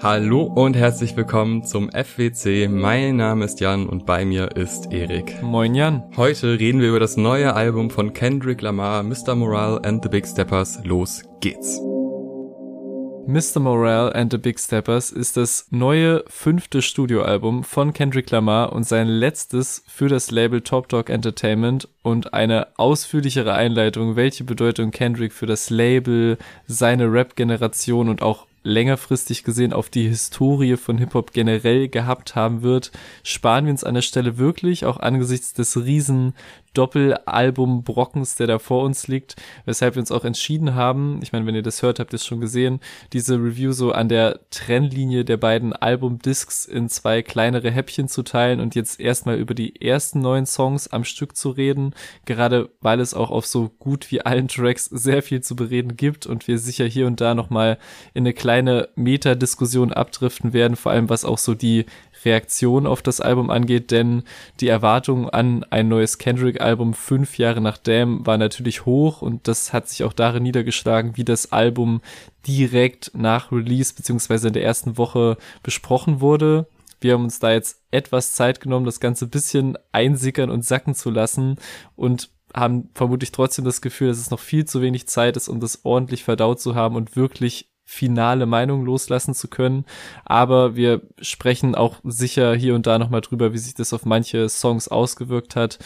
Hallo und herzlich willkommen zum FWC. Mein Name ist Jan und bei mir ist Erik. Moin Jan. Heute reden wir über das neue Album von Kendrick Lamar, Mr. Morale and the Big Steppers. Los geht's. Mr. Morale and the Big Steppers ist das neue fünfte Studioalbum von Kendrick Lamar und sein letztes für das Label Top Dog Entertainment und eine ausführlichere Einleitung, welche Bedeutung Kendrick für das Label, seine Rap-Generation und auch längerfristig gesehen auf die Historie von Hip-Hop generell gehabt haben wird, sparen wir uns an der Stelle wirklich, auch angesichts des riesen Doppelalbum Brockens, der da vor uns liegt, weshalb wir uns auch entschieden haben, ich meine, wenn ihr das hört, habt ihr es schon gesehen, diese Review so an der Trennlinie der beiden Albumdiscs in zwei kleinere Häppchen zu teilen und jetzt erstmal über die ersten neun Songs am Stück zu reden, gerade weil es auch auf so gut wie allen Tracks sehr viel zu bereden gibt und wir sicher hier und da nochmal in eine kleine Meta-Diskussion abdriften werden, vor allem was auch so die Reaktion auf das Album angeht, denn die Erwartung an ein neues Kendrick-Album fünf Jahre nach Damn war natürlich hoch und das hat sich auch darin niedergeschlagen, wie das Album direkt nach Release beziehungsweise in der ersten Woche besprochen wurde. Wir haben uns da jetzt etwas Zeit genommen, das Ganze bisschen einsickern und sacken zu lassen und haben vermutlich trotzdem das Gefühl, dass es noch viel zu wenig Zeit ist, um das ordentlich verdaut zu haben und wirklich finale Meinung loslassen zu können. Aber wir sprechen auch sicher hier und da nochmal drüber, wie sich das auf manche Songs ausgewirkt hat,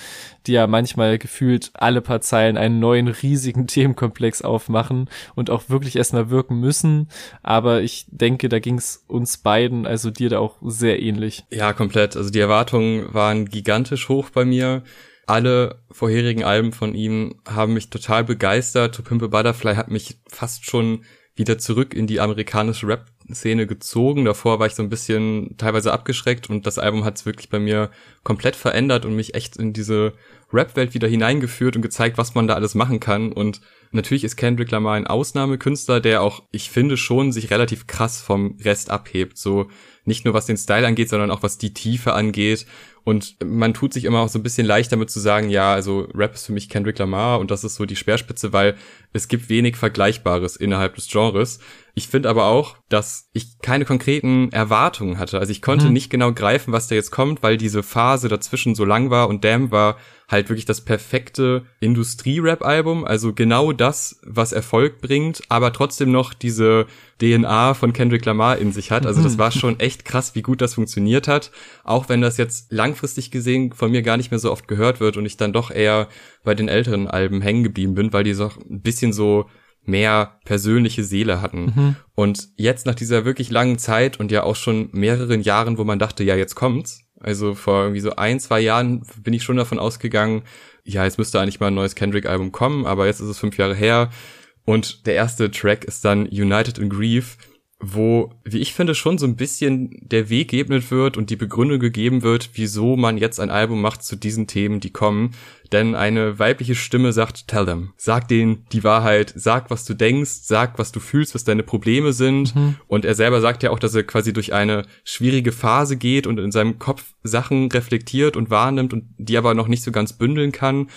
die ja manchmal gefühlt alle paar Zeilen einen neuen riesigen Themenkomplex aufmachen und auch wirklich erstmal wirken müssen. Aber ich denke, da ging es uns beiden, also dir da auch sehr ähnlich. Ja, komplett. Also die Erwartungen waren gigantisch hoch bei mir. Alle vorherigen Alben von ihm haben mich total begeistert. To Pimp Butterfly hat mich fast schon wieder zurück in die amerikanische Rap-Szene gezogen. Davor war ich so ein bisschen teilweise abgeschreckt und das Album hat es wirklich bei mir komplett verändert und mich echt in diese Rap-Welt wieder hineingeführt und gezeigt, was man da alles machen kann. Und natürlich ist Kendrick Lamar ein Ausnahmekünstler, der auch, ich finde schon, sich relativ krass vom Rest abhebt. So nicht nur was den Style angeht, sondern auch was die Tiefe angeht. Und man tut sich immer auch so ein bisschen leicht damit zu sagen, ja, also Rap ist für mich Kendrick Lamar und das ist so die Speerspitze, weil es gibt wenig Vergleichbares innerhalb des Genres. Ich finde aber auch, dass ich keine konkreten Erwartungen hatte. Also ich konnte hm. nicht genau greifen, was da jetzt kommt, weil diese Phase dazwischen so lang war und Damn war halt wirklich das perfekte Industrie-Rap-Album. Also genau das, was Erfolg bringt, aber trotzdem noch diese DNA von Kendrick Lamar in sich hat. Also das war schon echt krass, wie gut das funktioniert hat. Auch wenn das jetzt langfristig gesehen von mir gar nicht mehr so oft gehört wird und ich dann doch eher bei den älteren Alben hängen geblieben bin, weil die so ein bisschen so mehr persönliche Seele hatten. Mhm. Und jetzt nach dieser wirklich langen Zeit und ja auch schon mehreren Jahren, wo man dachte, ja, jetzt kommt's. Also vor irgendwie so ein, zwei Jahren bin ich schon davon ausgegangen, ja, jetzt müsste eigentlich mal ein neues Kendrick-Album kommen, aber jetzt ist es fünf Jahre her. Und der erste Track ist dann United in Grief, wo, wie ich finde, schon so ein bisschen der Weg geebnet wird und die Begründung gegeben wird, wieso man jetzt ein Album macht zu diesen Themen, die kommen. Denn eine weibliche Stimme sagt, tell them. Sag denen die Wahrheit, sag, was du denkst, sag, was du fühlst, was deine Probleme sind. Mhm. Und er selber sagt ja auch, dass er quasi durch eine schwierige Phase geht und in seinem Kopf Sachen reflektiert und wahrnimmt und die aber noch nicht so ganz bündeln kann.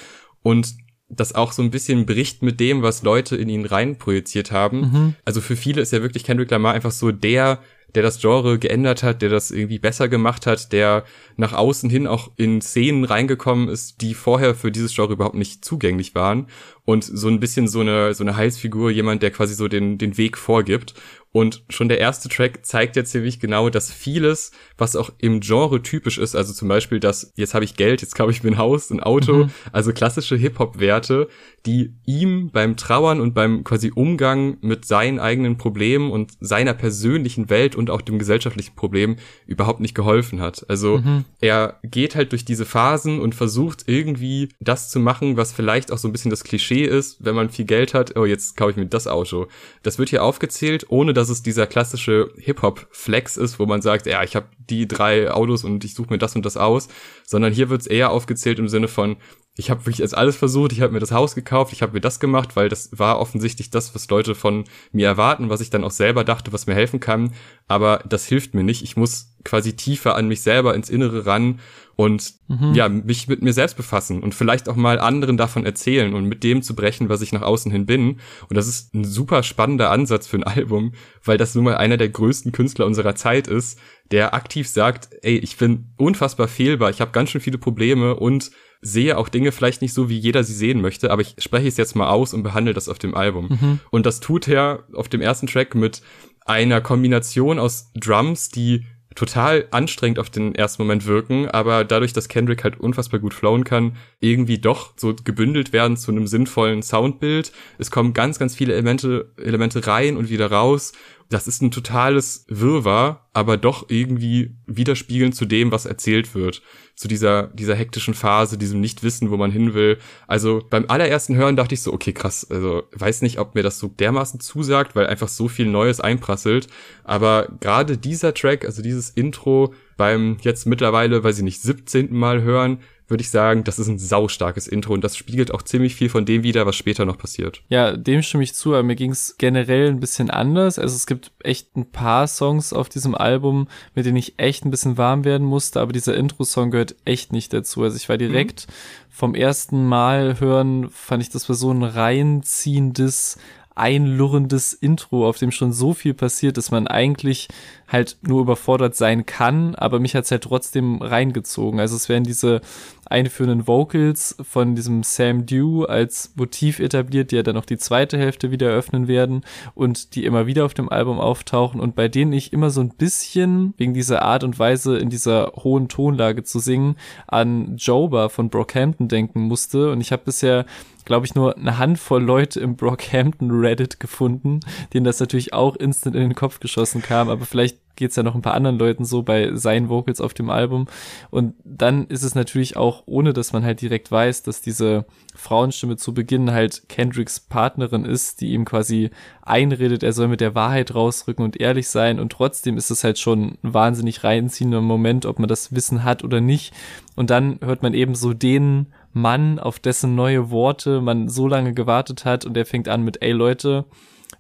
Und das auch so ein bisschen bricht mit dem, was Leute in ihn reinprojiziert haben. Mhm. Also für viele ist ja wirklich Kendrick Lamar einfach so der, der das Genre geändert hat, der das irgendwie besser gemacht hat, der nach außen hin auch in Szenen reingekommen ist, die vorher für dieses Genre überhaupt nicht zugänglich waren und so ein bisschen so eine so eine Heilsfigur, jemand, der quasi so den den Weg vorgibt und schon der erste Track zeigt ja ziemlich genau, dass vieles, was auch im Genre typisch ist, also zum Beispiel das, jetzt habe ich Geld, jetzt kaufe ich mir ein Haus, ein Auto, mhm. also klassische Hip-Hop-Werte, die ihm beim Trauern und beim quasi Umgang mit seinen eigenen Problemen und seiner persönlichen Welt und auch dem gesellschaftlichen Problem überhaupt nicht geholfen hat. Also mhm. er geht halt durch diese Phasen und versucht irgendwie das zu machen, was vielleicht auch so ein bisschen das Klischee ist, wenn man viel Geld hat, oh, jetzt kaufe ich mir das Auto. Das wird hier aufgezählt, ohne dass dass es dieser klassische Hip-Hop-Flex ist, wo man sagt, ja, ich habe die drei Autos und ich suche mir das und das aus, sondern hier wird es eher aufgezählt im Sinne von, ich habe wirklich jetzt alles versucht, ich habe mir das Haus gekauft, ich habe mir das gemacht, weil das war offensichtlich das, was Leute von mir erwarten, was ich dann auch selber dachte, was mir helfen kann, aber das hilft mir nicht. Ich muss quasi tiefer an mich selber ins Innere ran und mhm. ja, mich mit mir selbst befassen und vielleicht auch mal anderen davon erzählen und mit dem zu brechen, was ich nach außen hin bin. Und das ist ein super spannender Ansatz für ein Album, weil das nun mal einer der größten Künstler unserer Zeit ist, der aktiv sagt, ey, ich bin unfassbar fehlbar, ich habe ganz schön viele Probleme und sehe auch Dinge vielleicht nicht so, wie jeder sie sehen möchte, aber ich spreche es jetzt mal aus und behandle das auf dem Album. Mhm. Und das tut er auf dem ersten Track mit einer Kombination aus Drums, die total anstrengend auf den ersten Moment wirken, aber dadurch, dass Kendrick halt unfassbar gut flowen kann, irgendwie doch so gebündelt werden zu einem sinnvollen Soundbild. Es kommen ganz, ganz viele Elemente, Elemente rein und wieder raus das ist ein totales Wirrwarr, aber doch irgendwie widerspiegelnd zu dem, was erzählt wird. Zu dieser, dieser hektischen Phase, diesem Nichtwissen, wo man hin will. Also beim allerersten Hören dachte ich so, okay, krass, also weiß nicht, ob mir das so dermaßen zusagt, weil einfach so viel Neues einprasselt. Aber gerade dieser Track, also dieses Intro beim jetzt mittlerweile, weil sie nicht 17. Mal hören, würde ich sagen, das ist ein saustarkes Intro und das spiegelt auch ziemlich viel von dem wieder, was später noch passiert. Ja, dem stimme ich zu, aber mir ging es generell ein bisschen anders. Also es gibt echt ein paar Songs auf diesem Album, mit denen ich echt ein bisschen warm werden musste, aber dieser Intro-Song gehört echt nicht dazu. Also ich war direkt mhm. vom ersten Mal hören, fand ich, das war so ein reinziehendes, einlurrendes Intro, auf dem schon so viel passiert, dass man eigentlich halt nur überfordert sein kann, aber mich hat's halt trotzdem reingezogen. Also es werden diese einführenden Vocals von diesem Sam Dew als Motiv etabliert, die ja dann auch die zweite Hälfte wieder eröffnen werden und die immer wieder auf dem Album auftauchen und bei denen ich immer so ein bisschen wegen dieser Art und Weise in dieser hohen Tonlage zu singen an Joba von Brockhampton denken musste und ich habe bisher glaube ich, nur eine Handvoll Leute im Brockhampton Reddit gefunden, denen das natürlich auch instant in den Kopf geschossen kam, aber vielleicht geht's ja noch ein paar anderen Leuten so bei seinen Vocals auf dem Album. Und dann ist es natürlich auch, ohne dass man halt direkt weiß, dass diese Frauenstimme zu Beginn halt Kendricks Partnerin ist, die ihm quasi einredet, er soll mit der Wahrheit rausrücken und ehrlich sein. Und trotzdem ist es halt schon ein wahnsinnig reinziehender Moment, ob man das Wissen hat oder nicht. Und dann hört man eben so den Mann, auf dessen neue Worte man so lange gewartet hat und der fängt an mit, ey Leute,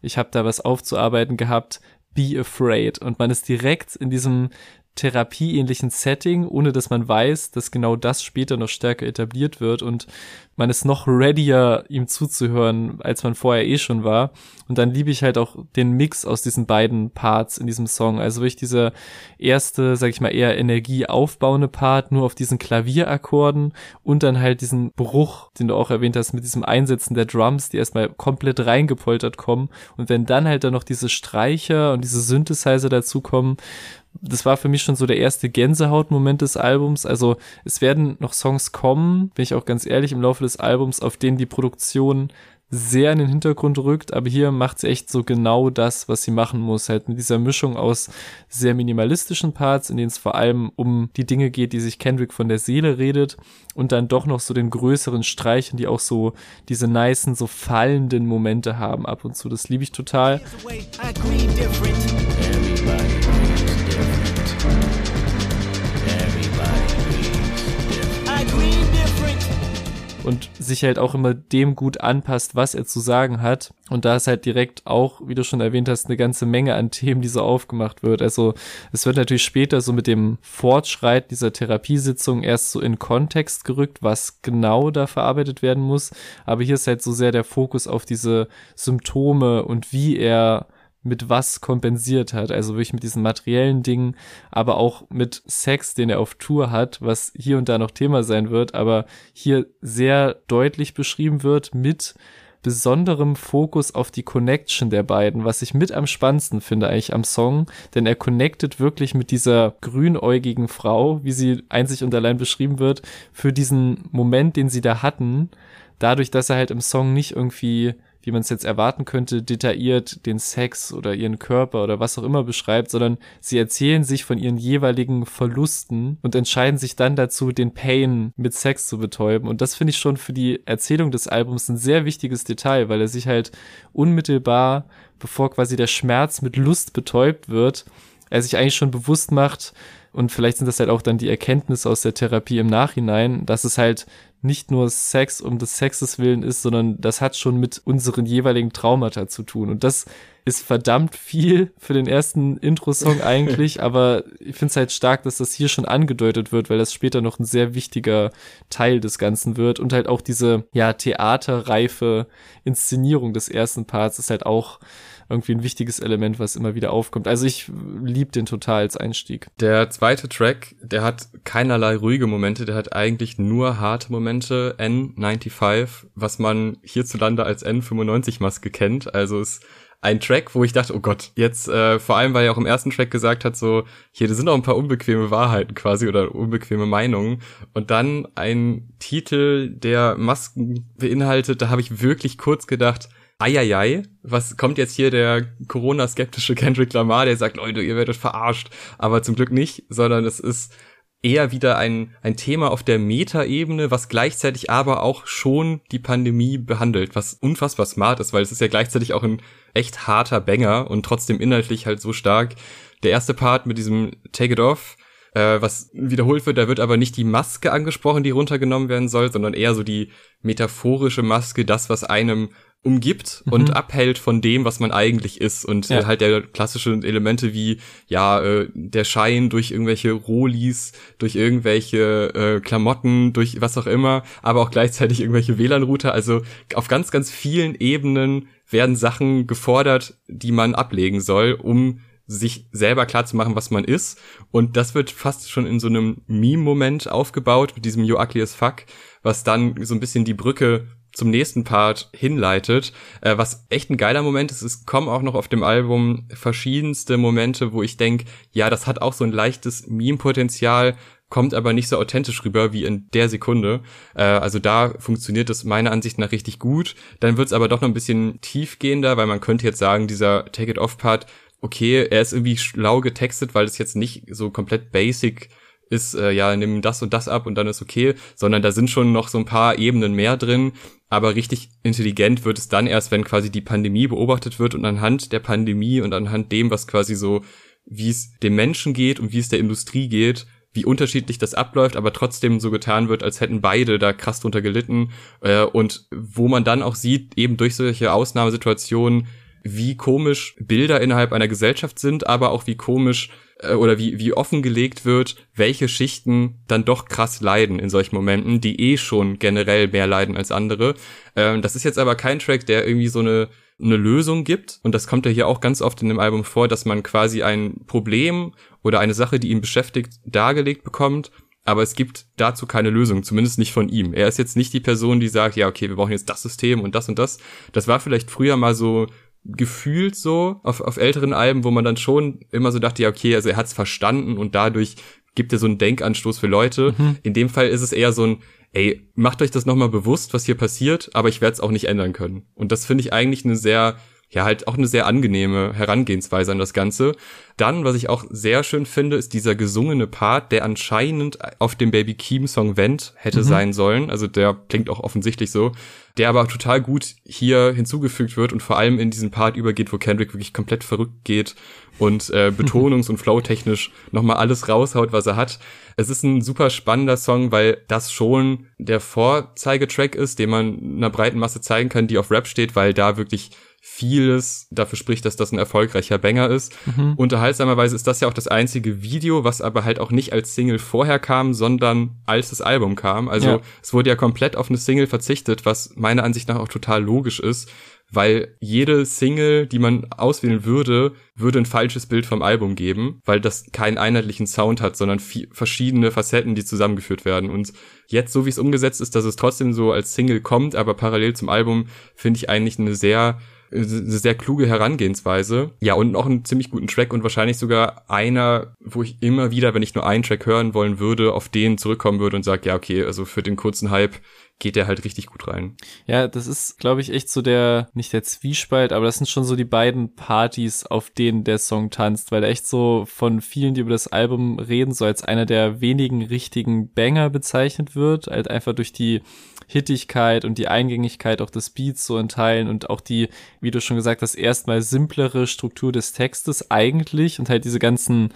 ich habe da was aufzuarbeiten gehabt, be afraid. Und man ist direkt in diesem therapieähnlichen Setting, ohne dass man weiß, dass genau das später noch stärker etabliert wird und man ist noch readier, ihm zuzuhören, als man vorher eh schon war. Und dann liebe ich halt auch den Mix aus diesen beiden Parts in diesem Song. Also wirklich dieser erste, sag ich mal, eher energieaufbauende Part, nur auf diesen Klavierakkorden und dann halt diesen Bruch, den du auch erwähnt hast, mit diesem Einsetzen der Drums, die erstmal komplett reingepoltert kommen. Und wenn dann halt dann noch diese Streicher und diese Synthesizer dazukommen, das war für mich schon so der erste Gänsehautmoment des Albums. Also es werden noch Songs kommen, bin ich auch ganz ehrlich, im Laufe des Albums, auf denen die Produktion sehr in den Hintergrund rückt, aber hier macht sie echt so genau das, was sie machen muss, halt mit dieser Mischung aus sehr minimalistischen Parts, in denen es vor allem um die Dinge geht, die sich Kendrick von der Seele redet und dann doch noch so den größeren Streichen, die auch so diese nicen, so fallenden Momente haben ab und zu. Das liebe ich total. Und sich halt auch immer dem gut anpasst, was er zu sagen hat. Und da ist halt direkt auch, wie du schon erwähnt hast, eine ganze Menge an Themen, die so aufgemacht wird. Also es wird natürlich später so mit dem Fortschreiten dieser Therapiesitzung erst so in Kontext gerückt, was genau da verarbeitet werden muss. Aber hier ist halt so sehr der Fokus auf diese Symptome und wie er mit was kompensiert hat. Also wirklich mit diesen materiellen Dingen, aber auch mit Sex, den er auf Tour hat, was hier und da noch Thema sein wird, aber hier sehr deutlich beschrieben wird mit besonderem Fokus auf die Connection der beiden, was ich mit am spannendsten finde eigentlich am Song, denn er connectet wirklich mit dieser grünäugigen Frau, wie sie einzig und allein beschrieben wird, für diesen Moment, den sie da hatten, dadurch, dass er halt im Song nicht irgendwie wie man es jetzt erwarten könnte, detailliert den Sex oder ihren Körper oder was auch immer beschreibt, sondern sie erzählen sich von ihren jeweiligen Verlusten und entscheiden sich dann dazu, den Pain mit Sex zu betäuben. Und das finde ich schon für die Erzählung des Albums ein sehr wichtiges Detail, weil er sich halt unmittelbar, bevor quasi der Schmerz mit Lust betäubt wird, er sich eigentlich schon bewusst macht, und vielleicht sind das halt auch dann die Erkenntnisse aus der Therapie im Nachhinein, dass es halt nicht nur Sex um des Sexes willen ist, sondern das hat schon mit unseren jeweiligen Traumata zu tun. Und das ist verdammt viel für den ersten Intro-Song eigentlich, aber ich finde es halt stark, dass das hier schon angedeutet wird, weil das später noch ein sehr wichtiger Teil des Ganzen wird und halt auch diese, ja, theaterreife Inszenierung des ersten Parts ist halt auch irgendwie ein wichtiges Element, was immer wieder aufkommt. Also ich liebe den total als Einstieg. Der zweite Track, der hat keinerlei ruhige Momente, der hat eigentlich nur harte Momente. N95, was man hierzulande als N95-Maske kennt. Also es ein Track, wo ich dachte, oh Gott, jetzt äh, vor allem, weil er auch im ersten Track gesagt hat, so, hier sind auch ein paar unbequeme Wahrheiten quasi oder unbequeme Meinungen. Und dann ein Titel, der Masken beinhaltet, da habe ich wirklich kurz gedacht, Eieiei, was kommt jetzt hier der Corona-skeptische Kendrick Lamar, der sagt, Leute, ihr werdet verarscht. Aber zum Glück nicht, sondern es ist eher wieder ein, ein Thema auf der Meta-Ebene, was gleichzeitig aber auch schon die Pandemie behandelt, was unfassbar smart ist, weil es ist ja gleichzeitig auch ein echt harter Banger und trotzdem inhaltlich halt so stark. Der erste Part mit diesem Take It Off, äh, was wiederholt wird, da wird aber nicht die Maske angesprochen, die runtergenommen werden soll, sondern eher so die metaphorische Maske, das, was einem umgibt mhm. und abhält von dem, was man eigentlich ist. Und ja. halt der klassische Elemente wie, ja, äh, der Schein durch irgendwelche Rolis, durch irgendwelche äh, Klamotten, durch was auch immer, aber auch gleichzeitig irgendwelche WLAN-Router. Also auf ganz, ganz vielen Ebenen werden Sachen gefordert, die man ablegen soll, um sich selber klar zu machen, was man ist. Und das wird fast schon in so einem Meme-Moment aufgebaut mit diesem You ugly as fuck, was dann so ein bisschen die Brücke zum nächsten Part hinleitet, äh, was echt ein geiler Moment ist. Es kommen auch noch auf dem Album verschiedenste Momente, wo ich denke, ja, das hat auch so ein leichtes Meme-Potenzial, kommt aber nicht so authentisch rüber wie in der Sekunde. Äh, also da funktioniert es meiner Ansicht nach richtig gut. Dann wird es aber doch noch ein bisschen tiefgehender, weil man könnte jetzt sagen, dieser Take It Off Part, okay, er ist irgendwie schlau getextet, weil es jetzt nicht so komplett basic ist, äh, ja, nimm das und das ab und dann ist okay, sondern da sind schon noch so ein paar Ebenen mehr drin, aber richtig intelligent wird es dann erst, wenn quasi die Pandemie beobachtet wird und anhand der Pandemie und anhand dem, was quasi so, wie es dem Menschen geht und wie es der Industrie geht, wie unterschiedlich das abläuft, aber trotzdem so getan wird, als hätten beide da krass drunter gelitten. Äh, und wo man dann auch sieht, eben durch solche Ausnahmesituationen, wie komisch Bilder innerhalb einer Gesellschaft sind, aber auch wie komisch äh, oder wie, wie offengelegt wird, welche Schichten dann doch krass leiden in solchen Momenten, die eh schon generell mehr leiden als andere. Ähm, das ist jetzt aber kein Track, der irgendwie so eine, eine Lösung gibt. Und das kommt ja hier auch ganz oft in dem Album vor, dass man quasi ein Problem oder eine Sache, die ihn beschäftigt, dargelegt bekommt. Aber es gibt dazu keine Lösung, zumindest nicht von ihm. Er ist jetzt nicht die Person, die sagt, ja, okay, wir brauchen jetzt das System und das und das. Das war vielleicht früher mal so gefühlt so auf, auf älteren Alben, wo man dann schon immer so dachte, ja, okay, also er hat's verstanden und dadurch gibt er so einen Denkanstoß für Leute. Mhm. In dem Fall ist es eher so ein, ey, macht euch das nochmal bewusst, was hier passiert, aber ich werde es auch nicht ändern können. Und das finde ich eigentlich eine sehr ja halt auch eine sehr angenehme Herangehensweise an das Ganze. Dann, was ich auch sehr schön finde, ist dieser gesungene Part, der anscheinend auf dem Baby Keem Song Vent hätte mhm. sein sollen. Also der klingt auch offensichtlich so. Der aber total gut hier hinzugefügt wird und vor allem in diesen Part übergeht, wo Kendrick wirklich komplett verrückt geht und äh, betonungs- und flowtechnisch nochmal alles raushaut, was er hat. Es ist ein super spannender Song, weil das schon der Vorzeigetrack ist, den man einer breiten Masse zeigen kann, die auf Rap steht, weil da wirklich vieles dafür spricht, dass das ein erfolgreicher Banger ist. Mhm. Unterhaltsamerweise ist das ja auch das einzige Video, was aber halt auch nicht als Single vorher kam, sondern als das Album kam. Also ja. es wurde ja komplett auf eine Single verzichtet, was meiner Ansicht nach auch total logisch ist, weil jede Single, die man auswählen würde, würde ein falsches Bild vom Album geben, weil das keinen einheitlichen Sound hat, sondern verschiedene Facetten, die zusammengeführt werden. Und jetzt, so wie es umgesetzt ist, dass es trotzdem so als Single kommt, aber parallel zum Album, finde ich eigentlich eine sehr eine sehr kluge Herangehensweise. Ja, und auch einen ziemlich guten Track und wahrscheinlich sogar einer, wo ich immer wieder, wenn ich nur einen Track hören wollen würde, auf den zurückkommen würde und sage, ja, okay, also für den kurzen Hype geht der halt richtig gut rein. Ja, das ist, glaube ich, echt so der, nicht der Zwiespalt, aber das sind schon so die beiden Partys, auf denen der Song tanzt, weil er echt so von vielen, die über das Album reden, so als einer der wenigen richtigen Banger bezeichnet wird, halt einfach durch die Hittigkeit und die Eingängigkeit auch des Beats so in Teilen und auch die, wie du schon gesagt hast, erstmal simplere Struktur des Textes eigentlich und halt diese ganzen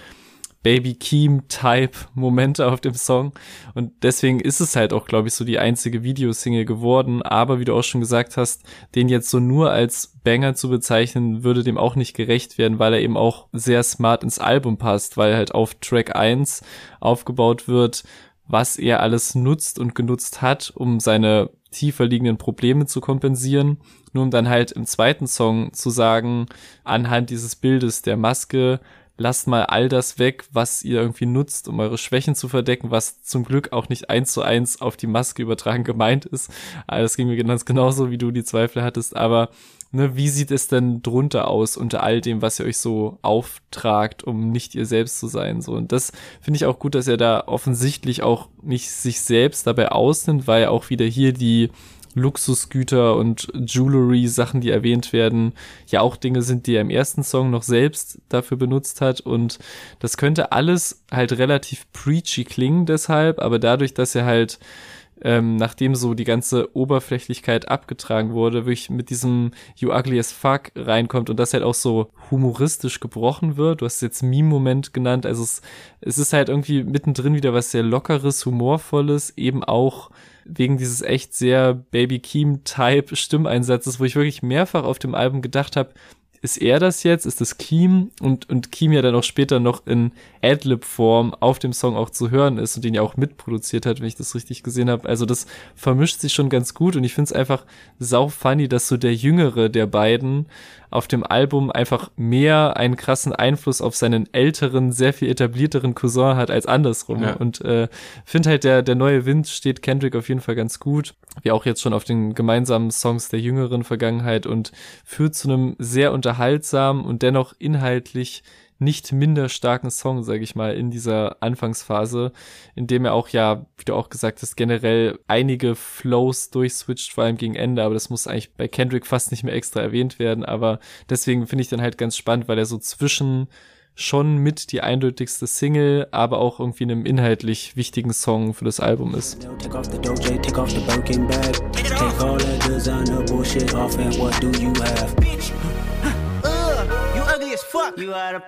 Baby Keem-Type-Momente auf dem Song. Und deswegen ist es halt auch, glaube ich, so die einzige Videosingle geworden. Aber wie du auch schon gesagt hast, den jetzt so nur als Banger zu bezeichnen, würde dem auch nicht gerecht werden, weil er eben auch sehr smart ins Album passt, weil halt auf Track 1 aufgebaut wird, was er alles nutzt und genutzt hat, um seine tiefer liegenden Probleme zu kompensieren, nur um dann halt im zweiten Song zu sagen, anhand dieses Bildes der Maske, lasst mal all das weg, was ihr irgendwie nutzt, um eure Schwächen zu verdecken, was zum Glück auch nicht eins zu eins auf die Maske übertragen gemeint ist. Aber das ging mir ganz genauso, wie du die Zweifel hattest, aber ne, wie sieht es denn drunter aus unter all dem, was ihr euch so auftragt, um nicht ihr selbst zu sein, so. Und das finde ich auch gut, dass er da offensichtlich auch nicht sich selbst dabei ausnimmt, weil auch wieder hier die Luxusgüter und Jewelry-Sachen, die erwähnt werden, ja auch Dinge sind, die er im ersten Song noch selbst dafür benutzt hat. Und das könnte alles halt relativ preachy klingen deshalb, aber dadurch, dass er halt ähm, nachdem so die ganze Oberflächlichkeit abgetragen wurde, wirklich mit diesem You Ugly as Fuck reinkommt und das halt auch so humoristisch gebrochen wird. Du hast jetzt Meme-Moment genannt, also es, es ist halt irgendwie mittendrin wieder was sehr lockeres, humorvolles, eben auch wegen dieses echt sehr Baby Keem-Type Stimmeinsatzes, wo ich wirklich mehrfach auf dem Album gedacht habe, ist er das jetzt? Ist das Keem? Und, und Keem ja dann auch später noch in Adlib-Form auf dem Song auch zu hören ist und den ja auch mitproduziert hat, wenn ich das richtig gesehen habe. Also das vermischt sich schon ganz gut und ich finde es einfach sau funny, dass so der Jüngere der beiden auf dem Album einfach mehr einen krassen Einfluss auf seinen älteren, sehr viel etablierteren Cousin hat als andersrum. Ja. Und äh, finde halt, der, der neue Wind steht Kendrick auf jeden Fall ganz gut, wie auch jetzt schon auf den gemeinsamen Songs der jüngeren Vergangenheit und führt zu einem sehr unterhaltsamen und dennoch inhaltlich nicht minder starken Song, sage ich mal, in dieser Anfangsphase, in dem er auch ja, wie du auch gesagt hast, generell einige Flows durchswitcht, vor allem gegen Ende, aber das muss eigentlich bei Kendrick fast nicht mehr extra erwähnt werden, aber deswegen finde ich dann halt ganz spannend, weil er so zwischen schon mit die eindeutigste Single, aber auch irgendwie einem inhaltlich wichtigen Song für das Album ist. You have?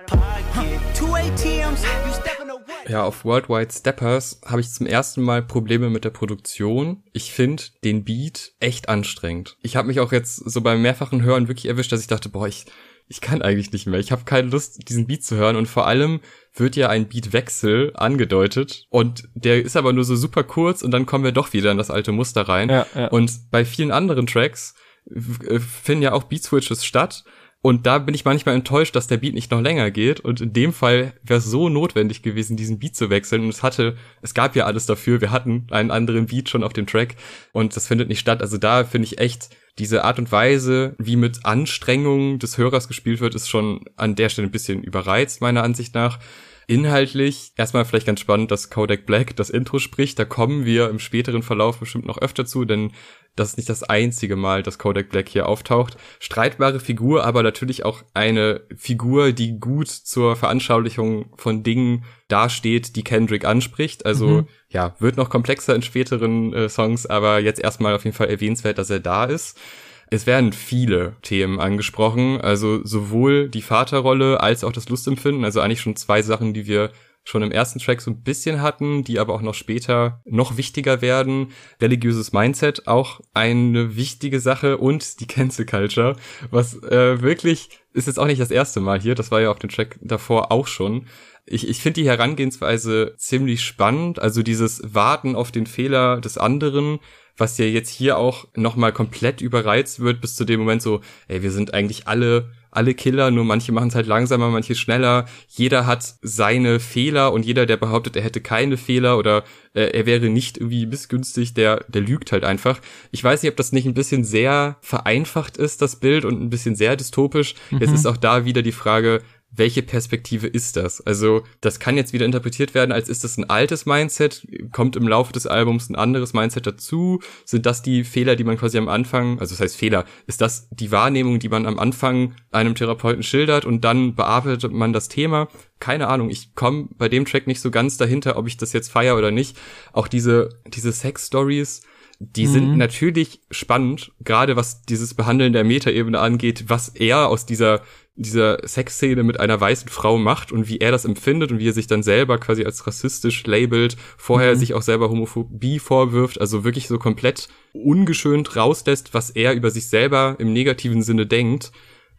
Ja, auf Worldwide Steppers habe ich zum ersten Mal Probleme mit der Produktion. Ich finde den Beat echt anstrengend. Ich habe mich auch jetzt so beim mehrfachen Hören wirklich erwischt, dass ich dachte, boah, ich, ich kann eigentlich nicht mehr. Ich habe keine Lust, diesen Beat zu hören. Und vor allem wird ja ein Beatwechsel angedeutet. Und der ist aber nur so super kurz und dann kommen wir doch wieder in das alte Muster rein. Ja, ja. Und bei vielen anderen Tracks äh, finden ja auch Beat Switches statt. Und da bin ich manchmal enttäuscht, dass der Beat nicht noch länger geht. Und in dem Fall wäre es so notwendig gewesen, diesen Beat zu wechseln. Und es hatte, es gab ja alles dafür. Wir hatten einen anderen Beat schon auf dem Track. Und das findet nicht statt. Also da finde ich echt, diese Art und Weise, wie mit Anstrengung des Hörers gespielt wird, ist schon an der Stelle ein bisschen überreizt, meiner Ansicht nach. Inhaltlich erstmal vielleicht ganz spannend, dass Kodak Black das Intro spricht. Da kommen wir im späteren Verlauf bestimmt noch öfter zu, denn das ist nicht das einzige Mal, dass Kodak Black hier auftaucht. Streitbare Figur, aber natürlich auch eine Figur, die gut zur Veranschaulichung von Dingen dasteht, die Kendrick anspricht. Also mhm. ja, wird noch komplexer in späteren äh, Songs, aber jetzt erstmal auf jeden Fall erwähnenswert, dass er da ist. Es werden viele Themen angesprochen, also sowohl die Vaterrolle als auch das Lustempfinden, also eigentlich schon zwei Sachen, die wir schon im ersten Track so ein bisschen hatten, die aber auch noch später noch wichtiger werden. Religiöses Mindset auch eine wichtige Sache und die Cancel Culture, was äh, wirklich ist jetzt auch nicht das erste Mal hier, das war ja auf dem Track davor auch schon. Ich, ich finde die Herangehensweise ziemlich spannend, also dieses Warten auf den Fehler des anderen, was ja jetzt hier auch nochmal komplett überreizt wird, bis zu dem Moment so, ey, wir sind eigentlich alle alle Killer, nur manche machen es halt langsamer, manche schneller. Jeder hat seine Fehler und jeder, der behauptet, er hätte keine Fehler oder äh, er wäre nicht irgendwie missgünstig, der, der lügt halt einfach. Ich weiß nicht, ob das nicht ein bisschen sehr vereinfacht ist, das Bild, und ein bisschen sehr dystopisch. Mhm. Jetzt ist auch da wieder die Frage, welche Perspektive ist das? Also, das kann jetzt wieder interpretiert werden, als ist das ein altes Mindset, kommt im Laufe des Albums ein anderes Mindset dazu? Sind das die Fehler, die man quasi am Anfang, also das heißt Fehler, ist das die Wahrnehmung, die man am Anfang einem Therapeuten schildert und dann bearbeitet man das Thema? Keine Ahnung, ich komme bei dem Track nicht so ganz dahinter, ob ich das jetzt feier oder nicht. Auch diese, diese Sex-Stories, die mhm. sind natürlich spannend, gerade was dieses Behandeln der Metaebene angeht, was er aus dieser dieser Sexszene mit einer weißen Frau macht und wie er das empfindet und wie er sich dann selber quasi als rassistisch labelt, vorher mhm. sich auch selber Homophobie vorwirft, also wirklich so komplett ungeschönt rauslässt, was er über sich selber im negativen Sinne denkt.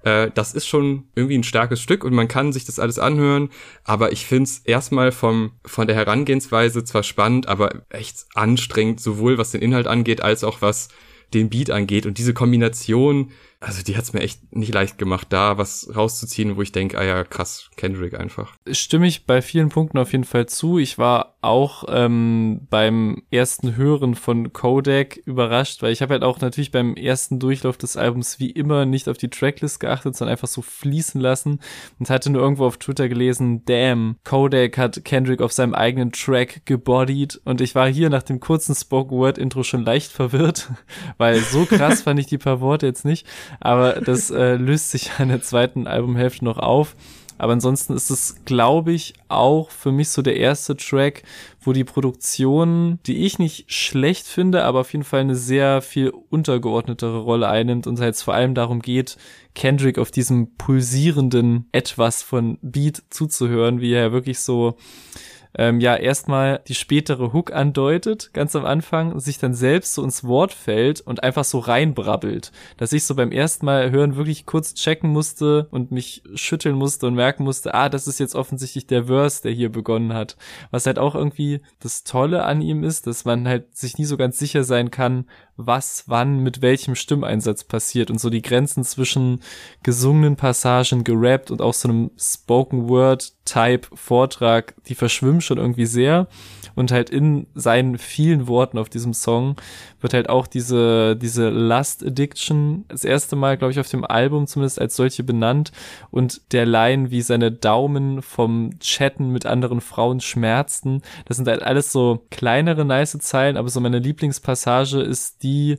Äh, das ist schon irgendwie ein starkes Stück und man kann sich das alles anhören, aber ich find's erstmal vom, von der Herangehensweise zwar spannend, aber echt anstrengend, sowohl was den Inhalt angeht, als auch was den Beat angeht. Und diese Kombination also die hat's mir echt nicht leicht gemacht, da was rauszuziehen, wo ich denke, ah ja, krass, Kendrick einfach. Stimme ich bei vielen Punkten auf jeden Fall zu. Ich war auch ähm, beim ersten Hören von Kodak überrascht, weil ich habe halt auch natürlich beim ersten Durchlauf des Albums wie immer nicht auf die Tracklist geachtet, sondern einfach so fließen lassen und hatte nur irgendwo auf Twitter gelesen, damn, Kodak hat Kendrick auf seinem eigenen Track gebodied und ich war hier nach dem kurzen Spoken Word Intro schon leicht verwirrt, weil so krass fand ich die paar Worte jetzt nicht. Aber das äh, löst sich an der zweiten Albumhälfte noch auf. Aber ansonsten ist es, glaube ich, auch für mich so der erste Track, wo die Produktion, die ich nicht schlecht finde, aber auf jeden Fall eine sehr viel untergeordnetere Rolle einnimmt und es vor allem darum geht, Kendrick auf diesem pulsierenden Etwas von Beat zuzuhören, wie er wirklich so ähm, ja erstmal die spätere Hook andeutet, ganz am Anfang, sich dann selbst so ins Wort fällt und einfach so reinbrabbelt. Dass ich so beim ersten Mal hören wirklich kurz checken musste und mich schütteln musste und merken musste, ah, das ist jetzt offensichtlich der Verse, der hier begonnen hat. Was halt auch irgendwie das Tolle an ihm ist, dass man halt sich nie so ganz sicher sein kann, was wann mit welchem Stimmeinsatz passiert. Und so die Grenzen zwischen gesungenen Passagen, gerappt und auch so einem Spoken Word Type Vortrag, die verschwimmen schon irgendwie sehr. Und halt in seinen vielen Worten auf diesem Song wird halt auch diese diese Lust Addiction das erste Mal, glaube ich, auf dem Album zumindest als solche benannt. Und der Line, wie seine Daumen vom Chatten mit anderen Frauen schmerzten. Das sind halt alles so kleinere nice Zeilen, aber so meine Lieblingspassage ist die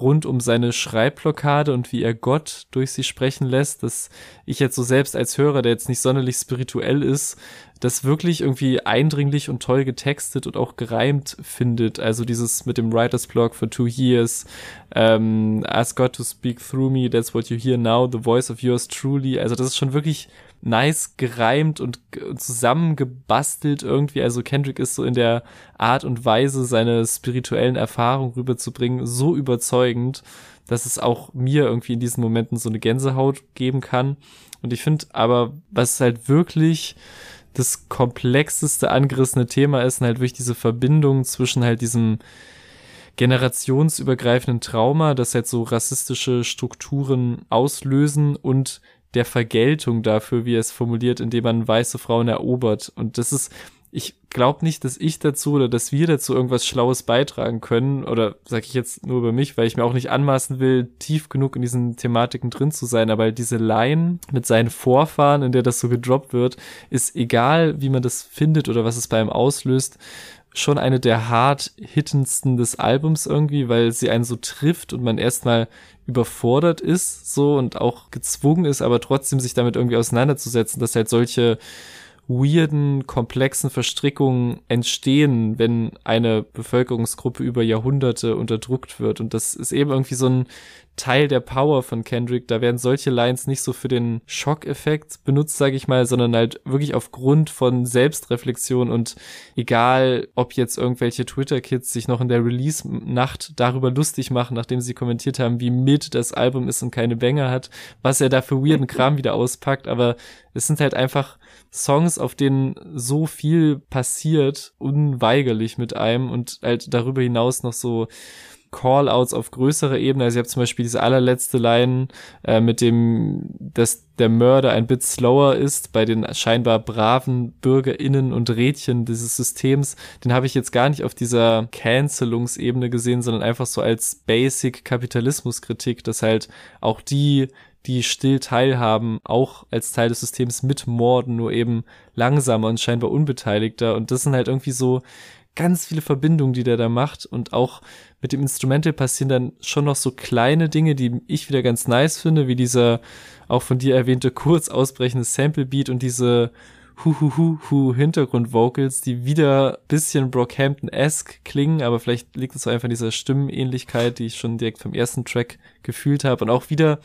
rund um seine Schreibblockade und wie er Gott durch sie sprechen lässt, dass ich jetzt so selbst als Hörer, der jetzt nicht sonderlich spirituell ist, das wirklich irgendwie eindringlich und toll getextet und auch gereimt findet. Also dieses mit dem Writer's Block for two years, ähm, ask God to speak through me, that's what you hear now, the voice of yours truly. Also das ist schon wirklich nice gereimt und zusammengebastelt irgendwie. Also Kendrick ist so in der Art und Weise, seine spirituellen Erfahrungen rüberzubringen, so überzeugend, dass es auch mir irgendwie in diesen Momenten so eine Gänsehaut geben kann. Und ich finde aber, was halt wirklich das komplexeste angerissene Thema ist, halt wirklich diese Verbindung zwischen halt diesem generationsübergreifenden Trauma, das halt so rassistische Strukturen auslösen und der Vergeltung dafür, wie er es formuliert, indem man weiße Frauen erobert. Und das ist, ich glaube nicht, dass ich dazu oder dass wir dazu irgendwas Schlaues beitragen können. Oder sage ich jetzt nur über mich, weil ich mir auch nicht anmaßen will, tief genug in diesen Thematiken drin zu sein. Aber diese Line mit seinen Vorfahren, in der das so gedroppt wird, ist egal, wie man das findet oder was es bei ihm auslöst, schon eine der hart hittendsten des Albums irgendwie, weil sie einen so trifft und man erstmal überfordert ist, so und auch gezwungen ist, aber trotzdem sich damit irgendwie auseinanderzusetzen, dass halt solche weirden, komplexen Verstrickungen entstehen, wenn eine Bevölkerungsgruppe über Jahrhunderte unterdrückt wird. Und das ist eben irgendwie so ein Teil der Power von Kendrick. Da werden solche Lines nicht so für den Schockeffekt benutzt, sage ich mal, sondern halt wirklich aufgrund von Selbstreflexion und egal, ob jetzt irgendwelche Twitter-Kids sich noch in der Release-Nacht darüber lustig machen, nachdem sie kommentiert haben, wie mit das Album ist und keine Banger hat, was er da für weirden Kram wieder auspackt, aber es sind halt einfach Songs, auf denen so viel passiert, unweigerlich mit einem und halt darüber hinaus noch so Callouts auf größerer Ebene. Also ich habe zum Beispiel diese allerletzte Line äh, mit dem, dass der Mörder ein bit slower ist bei den scheinbar braven BürgerInnen und Rädchen dieses Systems. Den habe ich jetzt gar nicht auf dieser Cancelungsebene gesehen, sondern einfach so als Basic Kapitalismuskritik, dass halt auch die die still teilhaben, auch als Teil des Systems mitmorden, nur eben langsamer und scheinbar unbeteiligter. Und das sind halt irgendwie so ganz viele Verbindungen, die der da macht. Und auch mit dem Instrumental passieren dann schon noch so kleine Dinge, die ich wieder ganz nice finde, wie dieser auch von dir erwähnte kurz ausbrechende Sample Beat und diese hu hu hu hu Hintergrundvocals, die wieder bisschen Brockhampton-esque klingen, aber vielleicht liegt es einfach in dieser Stimmenähnlichkeit, die ich schon direkt vom ersten Track gefühlt habe. Und auch wieder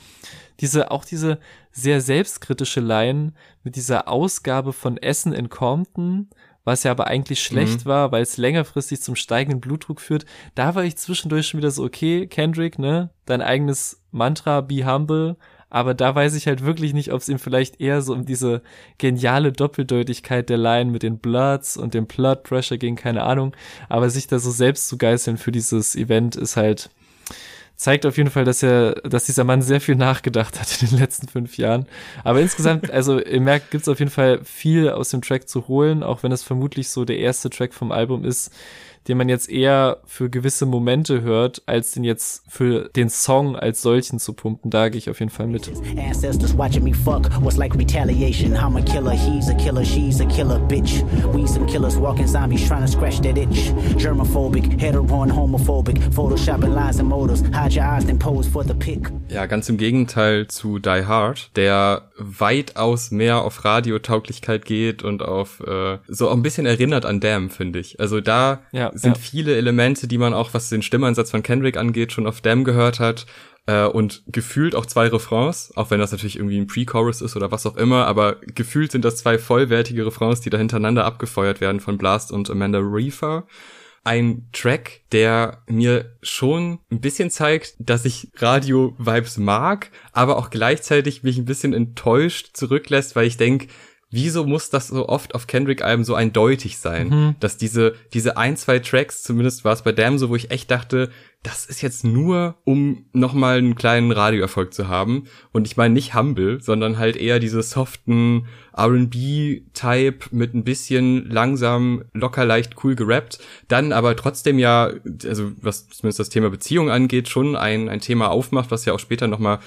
diese, auch diese sehr selbstkritische Line mit dieser Ausgabe von Essen in Compton, was ja aber eigentlich schlecht mhm. war, weil es längerfristig zum steigenden Blutdruck führt. Da war ich zwischendurch schon wieder so, okay, Kendrick, ne, dein eigenes Mantra, be humble, aber da weiß ich halt wirklich nicht, ob es ihm vielleicht eher so um diese geniale Doppeldeutigkeit der Line mit den Bloods und dem Blood Pressure ging, keine Ahnung, aber sich da so selbst zu geißeln für dieses Event ist halt, zeigt auf jeden Fall, dass er, dass dieser Mann sehr viel nachgedacht hat in den letzten fünf Jahren. Aber insgesamt, also ihr merkt, gibt es auf jeden Fall viel aus dem Track zu holen, auch wenn es vermutlich so der erste Track vom Album ist, den man jetzt eher für gewisse Momente hört, als den jetzt für den Song als solchen zu pumpen. Da gehe ich auf jeden Fall mit. Ancestors watching me fuck, what's like retaliation? I'm a killer, he's a killer, she's a killer bitch. We some killers walking zombies trying to scratch that itch. Germophobic, hetero and homophobic, photoshopping lies and motives. Hide your eyes, then pose for the pick. Ja, ganz im Gegenteil zu Die Hard, der weitaus mehr auf Radiotauglichkeit geht und auf äh, so ein bisschen erinnert an Damn, finde ich. Also da ja sind ja. viele Elemente, die man auch, was den Stimmansatz von Kendrick angeht, schon auf Damn gehört hat. Äh, und gefühlt auch zwei Refrains, auch wenn das natürlich irgendwie ein Pre-Chorus ist oder was auch immer, aber gefühlt sind das zwei vollwertige Refrains, die da hintereinander abgefeuert werden von Blast und Amanda Reefer ein Track, der mir schon ein bisschen zeigt, dass ich Radio-Vibes mag, aber auch gleichzeitig mich ein bisschen enttäuscht zurücklässt, weil ich denke, wieso muss das so oft auf Kendrick-Alben so eindeutig sein? Mhm. Dass diese, diese ein, zwei Tracks, zumindest war es bei Damn so, wo ich echt dachte, das ist jetzt nur, um nochmal einen kleinen Radioerfolg zu haben. Und ich meine nicht Humble, sondern halt eher diese soften R&B-Type mit ein bisschen langsam, locker, leicht, cool gerappt. Dann aber trotzdem ja, also was zumindest das Thema Beziehung angeht, schon ein, ein Thema aufmacht, was ja auch später nochmal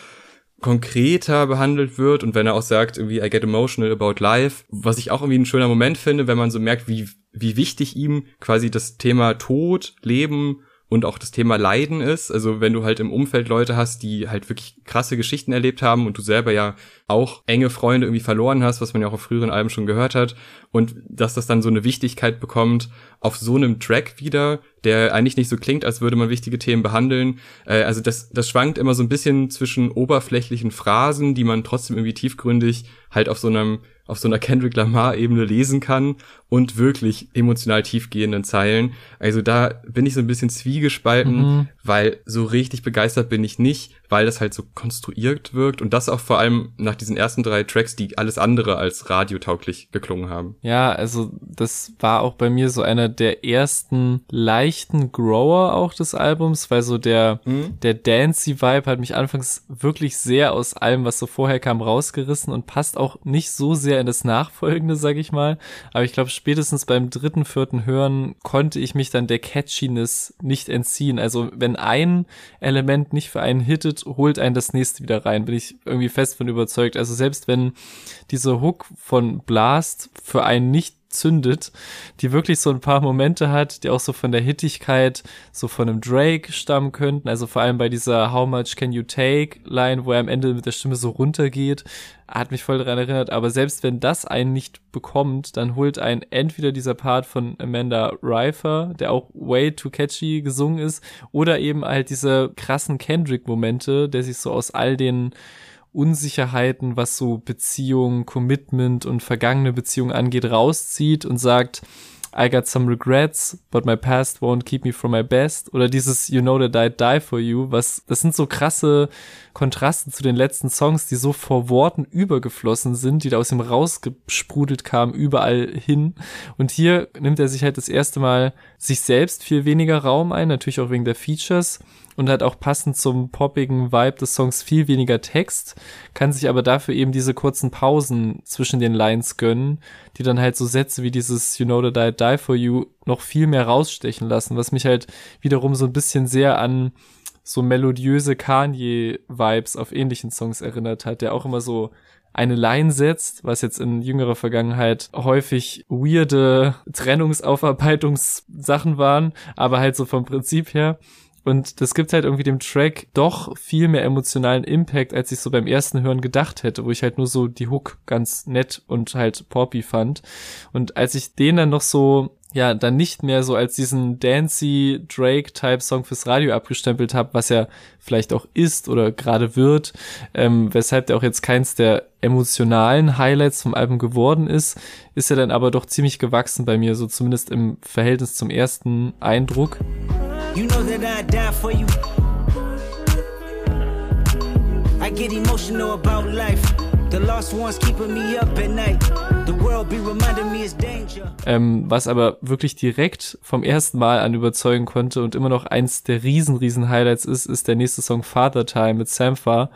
konkreter behandelt wird und wenn er auch sagt, irgendwie, I get emotional about life, was ich auch irgendwie ein schöner Moment finde, wenn man so merkt, wie, wie wichtig ihm quasi das Thema Tod, Leben und auch das Thema Leiden ist. Also wenn du halt im Umfeld Leute hast, die halt wirklich krasse Geschichten erlebt haben und du selber ja auch enge Freunde irgendwie verloren hast, was man ja auch auf früheren Alben schon gehört hat und dass das dann so eine Wichtigkeit bekommt auf so einem Track wieder, der eigentlich nicht so klingt, als würde man wichtige Themen behandeln. Äh, also das, das schwankt immer so ein bisschen zwischen oberflächlichen Phrasen, die man trotzdem irgendwie tiefgründig halt auf so einem auf so einer Kendrick Lamar-Ebene lesen kann und wirklich emotional tiefgehenden Zeilen. Also da bin ich so ein bisschen zwiegespalten, mhm. weil so richtig begeistert bin ich nicht, weil das halt so konstruiert wirkt und das auch vor allem nach diesen ersten drei Tracks, die alles andere als radiotauglich geklungen haben. Ja, also das war auch bei mir so einer der ersten leichten Grower auch des Albums, weil so der, mhm. der Dancy-Vibe hat mich anfangs wirklich sehr aus allem, was so vorher kam, rausgerissen und passt auch nicht so sehr in das Nachfolgende, sag ich mal. Aber ich glaube, spätestens beim dritten, vierten Hören konnte ich mich dann der Catchiness nicht entziehen. Also wenn ein Element nicht für einen hittet, holt einen das nächste wieder rein, bin ich irgendwie fest von überzeugt. Also selbst wenn diese Hook von Blast für einen nicht zündet, die wirklich so ein paar Momente hat, die auch so von der Hittigkeit so von einem Drake stammen könnten, also vor allem bei dieser How much can you take Line, wo er am Ende mit der Stimme so runtergeht, hat mich voll daran erinnert, aber selbst wenn das einen nicht bekommt, dann holt ein entweder dieser Part von Amanda Reifer, der auch way too catchy gesungen ist, oder eben halt diese krassen Kendrick-Momente, der sich so aus all den Unsicherheiten, was so Beziehung, Commitment und vergangene Beziehungen angeht, rauszieht und sagt, I got some regrets, but my past won't keep me from my best. Oder dieses You know that I'd die for you, was, das sind so krasse Kontraste zu den letzten Songs, die so vor Worten übergeflossen sind, die da aus ihm rausgesprudelt kamen, überall hin. Und hier nimmt er sich halt das erste Mal sich selbst viel weniger Raum ein, natürlich auch wegen der Features und hat auch passend zum poppigen Vibe des Songs viel weniger Text, kann sich aber dafür eben diese kurzen Pausen zwischen den Lines gönnen, die dann halt so Sätze wie dieses You know that I die for you noch viel mehr rausstechen lassen, was mich halt wiederum so ein bisschen sehr an so melodiöse Kanye-Vibes auf ähnlichen Songs erinnert hat, der auch immer so eine Line setzt, was jetzt in jüngerer Vergangenheit häufig weirde Trennungsaufarbeitungssachen waren, aber halt so vom Prinzip her Und das gibt halt irgendwie dem Track doch viel mehr emotionalen Impact, als ich so beim ersten Hören gedacht hätte, wo ich halt nur so die Hook ganz nett und halt poppy fand. Und als ich den dann noch so ja dann nicht mehr so als diesen Dancy Drake Type Song fürs Radio abgestempelt habe, was er vielleicht auch ist oder gerade wird, ähm, weshalb der auch jetzt keins der emotionalen Highlights vom Album geworden ist, ist er dann aber doch ziemlich gewachsen bei mir, so zumindest im Verhältnis zum ersten Eindruck. You know that I die for you. I get emotional about life. The lost ones keeping me up at night. The world be reminding me it's danger. Ähm, was aber wirklich direkt vom ersten Mal an überzeugen konnte und immer noch eins der riesen, riesen Highlights ist, ist der nächste Song Father Time mit Sampha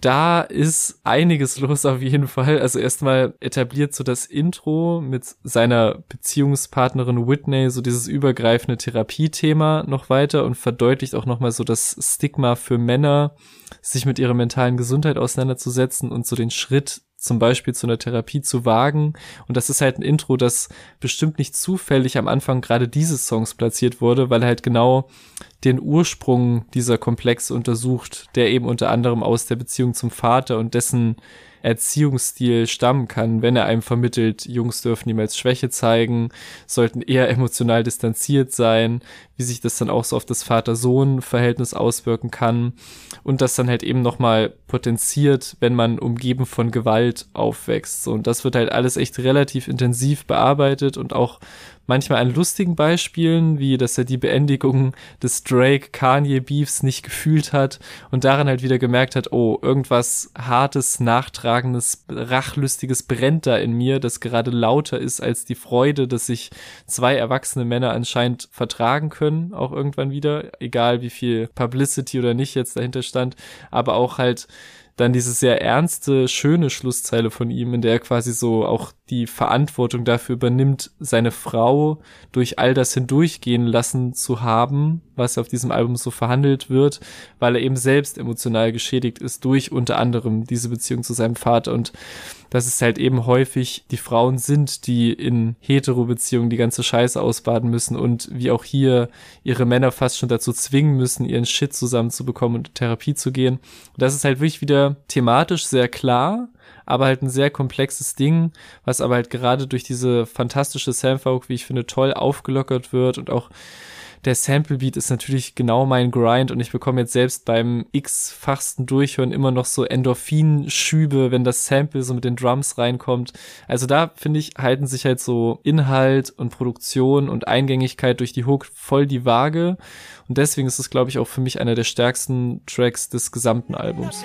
da ist einiges los auf jeden Fall. Also erstmal etabliert so das Intro mit seiner Beziehungspartnerin Whitney so dieses übergreifende Therapiethema noch weiter und verdeutlicht auch nochmal so das Stigma für Männer, sich mit ihrer mentalen Gesundheit auseinanderzusetzen und so den Schritt zum Beispiel zu einer Therapie zu wagen. Und das ist halt ein Intro, das bestimmt nicht zufällig am Anfang gerade dieses Songs platziert wurde, weil halt genau den Ursprung dieser Komplexe untersucht, der eben unter anderem aus der Beziehung zum Vater und dessen Erziehungsstil stammen kann, wenn er einem vermittelt, Jungs dürfen niemals Schwäche zeigen, sollten eher emotional distanziert sein, wie sich das dann auch so auf das Vater-Sohn-Verhältnis auswirken kann und das dann halt eben nochmal potenziert, wenn man umgeben von Gewalt aufwächst. und das wird halt alles echt relativ intensiv bearbeitet und auch manchmal an lustigen Beispielen, wie dass er die Beendigung des Drake-Kanye-Beefs nicht gefühlt hat und daran halt wieder gemerkt hat, oh, irgendwas hartes, nachtragendes, rachlustiges brennt da in mir, das gerade lauter ist als die Freude, dass sich zwei erwachsene Männer anscheinend vertragen können, auch irgendwann wieder, egal wie viel Publicity oder nicht jetzt dahinter stand, aber auch halt dann diese sehr ernste, schöne Schlusszeile von ihm, in der er quasi so auch die Verantwortung dafür übernimmt, seine Frau durch all das hindurchgehen lassen zu haben, was auf diesem Album so verhandelt wird, weil er eben selbst emotional geschädigt ist durch unter anderem diese Beziehung zu seinem Vater und dass es halt eben häufig die Frauen sind, die in Hetero-Beziehungen die ganze Scheiße ausbaden müssen und wie auch hier ihre Männer fast schon dazu zwingen müssen, ihren Shit zusammenzubekommen und Therapie zu gehen. Und das ist halt wirklich wieder thematisch sehr klar, aber halt ein sehr komplexes Ding, was aber halt gerade durch diese fantastische Soundfolk, wie ich finde, toll aufgelockert wird und auch der Sample Beat ist natürlich genau mein Grind und ich bekomme jetzt selbst beim x-fachsten Durchhören immer noch so Endorphinschübe, wenn das Sample so mit den Drums reinkommt. Also da finde ich, halten sich halt so Inhalt und Produktion und Eingängigkeit durch die Hook voll die Waage und deswegen ist es, glaube ich, auch für mich einer der stärksten Tracks des gesamten Albums.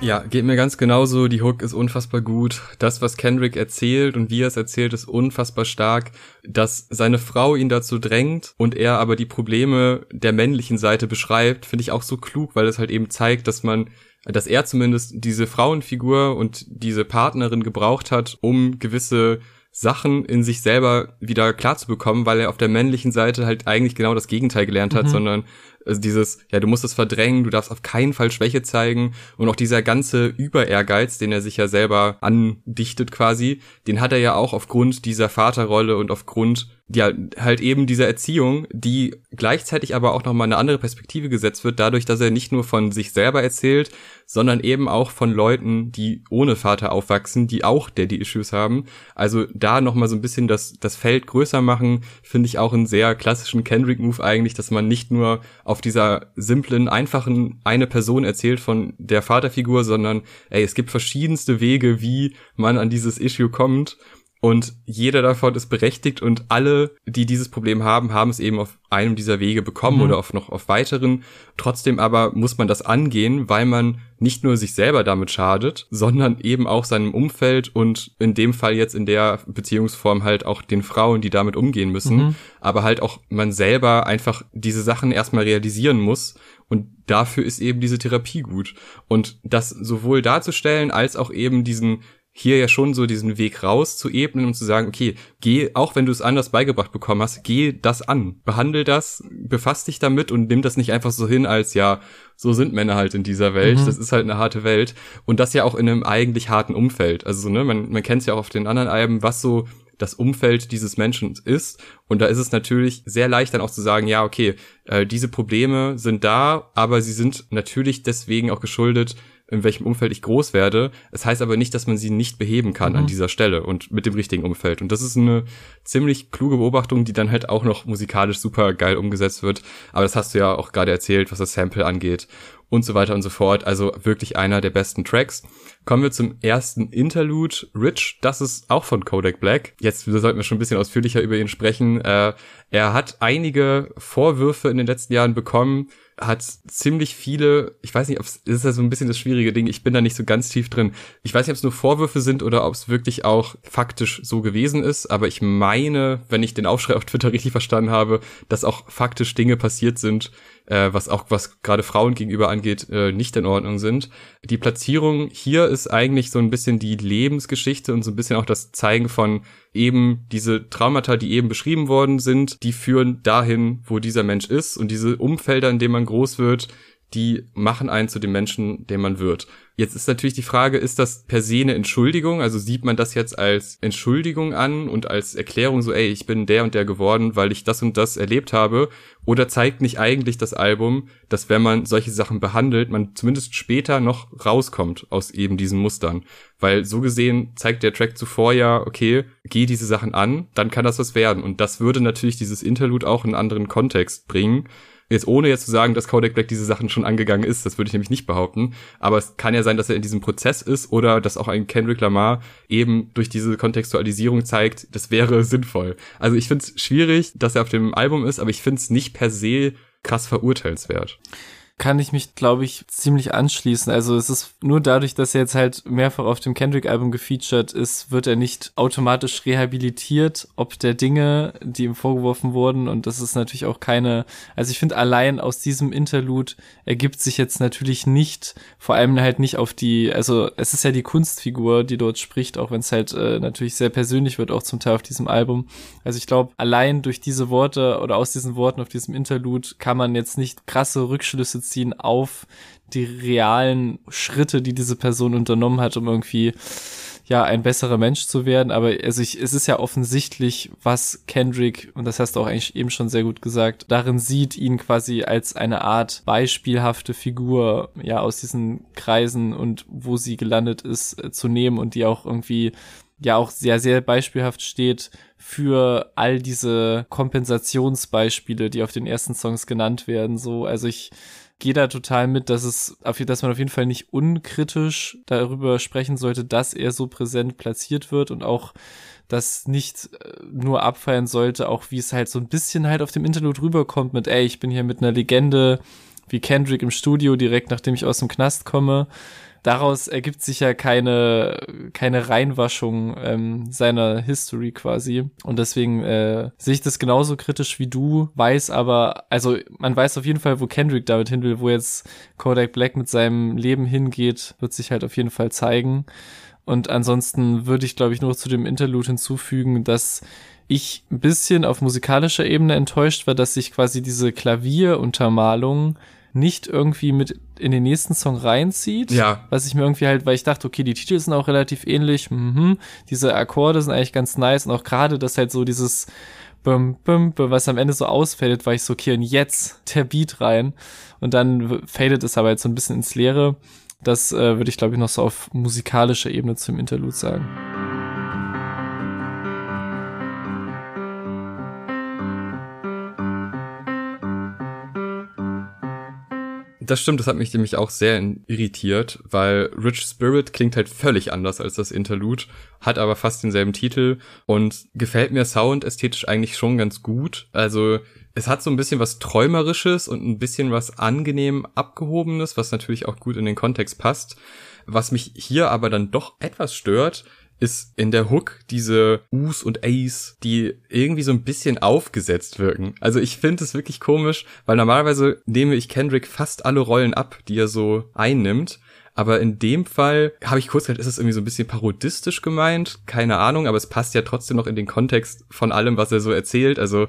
Ja, geht mir ganz genauso. Die Hook ist unfassbar gut. Das, was Kendrick erzählt und wie er es erzählt, ist unfassbar stark. Dass seine Frau ihn dazu drängt und er aber die Probleme der männlichen Seite beschreibt, finde ich auch so klug, weil es halt eben zeigt, dass man dass er zumindest diese Frauenfigur und diese Partnerin gebraucht hat, um gewisse Sachen in sich selber wieder klar zu bekommen, weil er auf der männlichen Seite halt eigentlich genau das Gegenteil gelernt hat, mhm. sondern also dieses, ja, du musst es verdrängen, du darfst auf keinen Fall Schwäche zeigen und auch dieser ganze Über-Ehrgeiz, den er sich ja selber andichtet quasi, den hat er ja auch aufgrund dieser Vaterrolle und aufgrund ja, halt eben dieser Erziehung, die gleichzeitig aber auch nochmal eine andere Perspektive gesetzt wird, dadurch, dass er nicht nur von sich selber erzählt, sondern eben auch von Leuten, die ohne Vater aufwachsen, die auch Daddy-Issues haben. Also da nochmal so ein bisschen das, das Feld größer machen, finde ich auch einen sehr klassischen Kendrick-Move eigentlich, dass man nicht nur auf dieser simplen, einfachen eine Person erzählt von der Vaterfigur, sondern ey, es gibt verschiedenste Wege, wie man an dieses Issue kommt und jeder davon ist berechtigt und alle, die dieses Problem haben, haben es eben auf einem dieser Wege bekommen mhm. oder auf noch auf weiteren. Trotzdem aber muss man das angehen, weil man nicht nur sich selber damit schadet, sondern eben auch seinem Umfeld und in dem Fall jetzt in der Beziehungsform halt auch den Frauen, die damit umgehen müssen, mhm. aber halt auch man selber einfach diese Sachen erstmal realisieren muss und dafür ist eben diese Therapie gut. Und das sowohl darzustellen als auch eben diesen hier ja schon so diesen Weg raus zu ebnen und zu sagen, okay, geh, auch wenn du es anders beigebracht bekommen hast, geh das an, behandle das, befass dich damit und nimm das nicht einfach so hin als, ja, so sind Männer halt in dieser Welt, mhm. das ist halt eine harte Welt und das ja auch in einem eigentlich harten Umfeld. Also, ne, man, man kennt es ja auch auf den anderen Alben, was so das Umfeld dieses Menschen ist. Und da ist es natürlich sehr leicht dann auch zu sagen, ja, okay, äh, diese Probleme sind da, aber sie sind natürlich deswegen auch geschuldet, in welchem Umfeld ich groß werde. Es heißt aber nicht, dass man sie nicht beheben kann mhm. an dieser Stelle und mit dem richtigen Umfeld. Und das ist eine ziemlich kluge Beobachtung, die dann halt auch noch musikalisch super geil umgesetzt wird. Aber das hast du ja auch gerade erzählt, was das Sample angeht und so weiter und so fort. Also wirklich einer der besten Tracks. Kommen wir zum ersten Interlude, Rich. Das ist auch von Kodak Black. Jetzt sollten wir schon ein bisschen ausführlicher über ihn sprechen. Äh, er hat einige Vorwürfe in den letzten Jahren bekommen, hat ziemlich viele, ich weiß nicht, ob es ist ja so ein bisschen das schwierige Ding, ich bin da nicht so ganz tief drin. Ich weiß nicht, ob es nur Vorwürfe sind oder ob es wirklich auch faktisch so gewesen ist, aber ich meine, wenn ich den Aufschrei auf Twitter richtig verstanden habe, dass auch faktisch Dinge passiert sind, äh, was auch was gerade Frauen gegenüber angeht, äh, nicht in Ordnung sind. Die Platzierung hier ist eigentlich so ein bisschen die Lebensgeschichte und so ein bisschen auch das Zeigen von eben diese Traumata, die eben beschrieben worden sind, die führen dahin, wo dieser Mensch ist und diese Umfelder, in denen man groß wird, die machen einen zu dem Menschen, der man wird. Jetzt ist natürlich die Frage, ist das per se eine Entschuldigung? Also sieht man das jetzt als Entschuldigung an und als Erklärung so, ey, ich bin der und der geworden, weil ich das und das erlebt habe? Oder zeigt nicht eigentlich das Album, dass wenn man solche Sachen behandelt, man zumindest später noch rauskommt aus eben diesen Mustern? Weil so gesehen zeigt der Track zuvor ja, okay, geh diese Sachen an, dann kann das was werden. Und das würde natürlich dieses Interlude auch in einen anderen Kontext bringen Jetzt ohne jetzt zu sagen, dass Kodak Black diese Sachen schon angegangen ist, das würde ich nämlich nicht behaupten. Aber es kann ja sein, dass er in diesem Prozess ist oder dass auch ein Kendrick Lamar eben durch diese Kontextualisierung zeigt, das wäre sinnvoll. Also ich finde es schwierig, dass er auf dem Album ist, aber ich finde es nicht per se krass verurteilenswert kann ich mich, glaube ich, ziemlich anschließen. Also es ist nur dadurch, dass er jetzt halt mehrfach auf dem Kendrick-Album gefeatured ist, wird er nicht automatisch rehabilitiert, ob der Dinge, die ihm vorgeworfen wurden. Und das ist natürlich auch keine, also ich finde allein aus diesem Interlude ergibt sich jetzt natürlich nicht, vor allem halt nicht auf die, also es ist ja die Kunstfigur, die dort spricht, auch wenn es halt äh, natürlich sehr persönlich wird, auch zum Teil auf diesem Album. Also ich glaube, allein durch diese Worte oder aus diesen Worten auf diesem Interlude kann man jetzt nicht krasse Rückschlüsse beziehen auf die realen Schritte, die diese Person unternommen hat, um irgendwie ja ein besserer Mensch zu werden. Aber also ich, es ist ja offensichtlich, was Kendrick und das hast du auch eigentlich eben schon sehr gut gesagt, darin sieht ihn quasi als eine Art beispielhafte Figur ja aus diesen Kreisen und wo sie gelandet ist äh, zu nehmen und die auch irgendwie ja auch sehr, sehr beispielhaft steht für all diese Kompensationsbeispiele, die auf den ersten Songs genannt werden. So, also ich gehe da total mit, dass es, dass man auf jeden Fall nicht unkritisch darüber sprechen sollte, dass er so präsent platziert wird und auch das nicht äh, nur abfeiern sollte, auch wie es halt so ein bisschen halt auf dem Interlude rüberkommt mit, ey, ich bin hier mit einer Legende wie Kendrick im Studio direkt nachdem ich aus dem Knast komme daraus ergibt sich ja keine, keine Reinwaschung ähm, seiner History quasi. Und deswegen äh, sehe ich das genauso kritisch wie du, weiß aber, also man weiß auf jeden Fall, wo Kendrick damit hin will, wo jetzt Kodak Black mit seinem Leben hingeht, wird sich halt auf jeden Fall zeigen. Und ansonsten würde ich, glaube ich, nur zu dem Interlude hinzufügen, dass ich ein bisschen auf musikalischer Ebene enttäuscht war, dass sich quasi diese Klavieruntermalung nicht irgendwie mit in den nächsten Song reinzieht. Ja. Was ich mir irgendwie halt, weil ich dachte, okay, die Titel sind auch relativ ähnlich. Mhm. Diese Akkorde sind eigentlich ganz nice und auch gerade, dass halt so dieses bum, bum, bum, was am Ende so ausfällt, war ich so, okay, und jetzt der Beat rein. Und dann fadet es aber jetzt so ein bisschen ins Leere. Das äh, würde ich, glaube ich, noch so auf musikalischer Ebene zum Interlude sagen. Das stimmt, das hat mich nämlich auch sehr irritiert, weil Rich Spirit klingt halt völlig anders als das Interlude, hat aber fast denselben Titel und gefällt mir soundästhetisch eigentlich schon ganz gut. Also es hat so ein bisschen was Träumerisches und ein bisschen was angenehm Abgehobenes, was natürlich auch gut in den Kontext passt. Was mich hier aber dann doch etwas stört, ist in der Hook diese Us und A's, die irgendwie so ein bisschen aufgesetzt wirken. Also ich finde es wirklich komisch, weil normalerweise nehme ich Kendrick fast alle Rollen ab, die er so einnimmt. Aber in dem Fall habe ich kurz gedacht, ist es irgendwie so ein bisschen parodistisch gemeint? Keine Ahnung, aber es passt ja trotzdem noch in den Kontext von allem, was er so erzählt. Also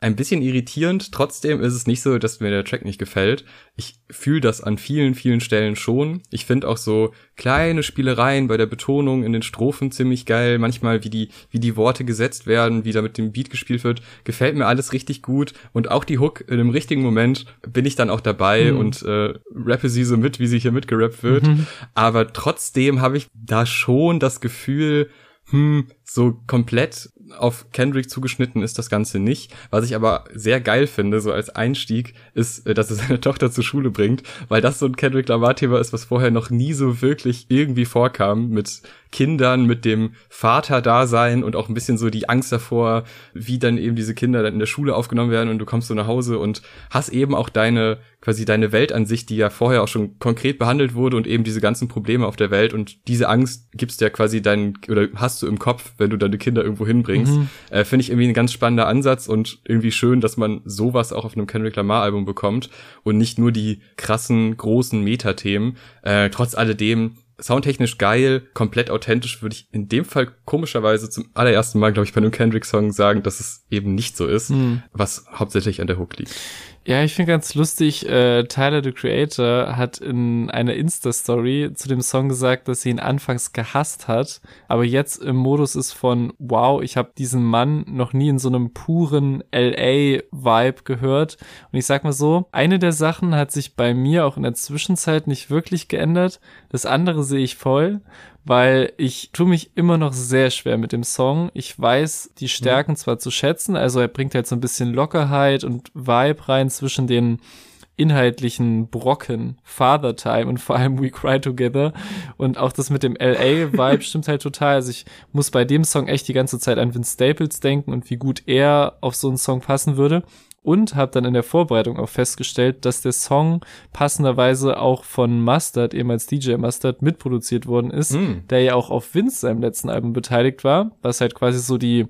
ein bisschen irritierend. Trotzdem ist es nicht so, dass mir der Track nicht gefällt. Ich fühle das an vielen, vielen Stellen schon. Ich finde auch so kleine Spielereien bei der Betonung in den Strophen ziemlich geil. Manchmal, wie die, wie die Worte gesetzt werden, wie da mit dem Beat gespielt wird, gefällt mir alles richtig gut. Und auch die Hook in dem richtigen Moment bin ich dann auch dabei mhm. und äh, rappe sie so mit, wie sie hier mitgerappt wird. Mhm. Aber trotzdem habe ich da schon das Gefühl, hm, so komplett auf Kendrick zugeschnitten ist das Ganze nicht. Was ich aber sehr geil finde, so als Einstieg, ist, äh, dass er seine Tochter zur Schule bringt, weil das so ein Kendrick Lamar-Thema ist, was vorher noch nie so wirklich irgendwie vorkam mit Kindern, mit dem Vater-Dasein und auch ein bisschen so die Angst davor, wie dann eben diese Kinder dann in der Schule aufgenommen werden und du kommst so nach Hause und hast eben auch deine, quasi deine Weltansicht, die ja vorher auch schon konkret behandelt wurde und eben diese ganzen Probleme auf der Welt und diese Angst gibst ja quasi deinen, oder hast du im Kopf, wenn du deine Kinder irgendwo hinbringst. Mhm. Äh, Finde ich irgendwie ein ganz spannender Ansatz und irgendwie schön, dass man sowas auch auf einem Kendrick Lamar Album bekommt und nicht nur die krassen, großen Metathemen. Äh, trotz alledem soundtechnisch geil, komplett authentisch, würde ich in dem Fall komischerweise zum allerersten Mal, glaube ich, bei einem Kendrick-Song sagen, dass es eben nicht so ist, mhm. was hauptsächlich an der Hook liegt. Ja, ich finde ganz lustig, äh, Tyler, the Creator, hat in einer Insta-Story zu dem Song gesagt, dass sie ihn anfangs gehasst hat, aber jetzt im Modus ist von, wow, ich habe diesen Mann noch nie in so einem puren LA-Vibe gehört. Und ich sag mal so, eine der Sachen hat sich bei mir auch in der Zwischenzeit nicht wirklich geändert. Das andere sehe ich voll weil ich tue mich immer noch sehr schwer mit dem Song. Ich weiß die Stärken mhm. zwar zu schätzen, also er bringt halt so ein bisschen Lockerheit und Vibe rein zwischen den inhaltlichen Brocken, Father Time und vor allem We Cry Together und auch das mit dem LA-Vibe stimmt halt total. Also ich muss bei dem Song echt die ganze Zeit an Vince Staples denken und wie gut er auf so einen Song passen würde und habe dann in der Vorbereitung auch festgestellt, dass der Song passenderweise auch von Mustard, ehemals DJ Mustard, mitproduziert worden ist, mm. der ja auch auf Vince seinem letzten Album beteiligt war, was halt quasi so die,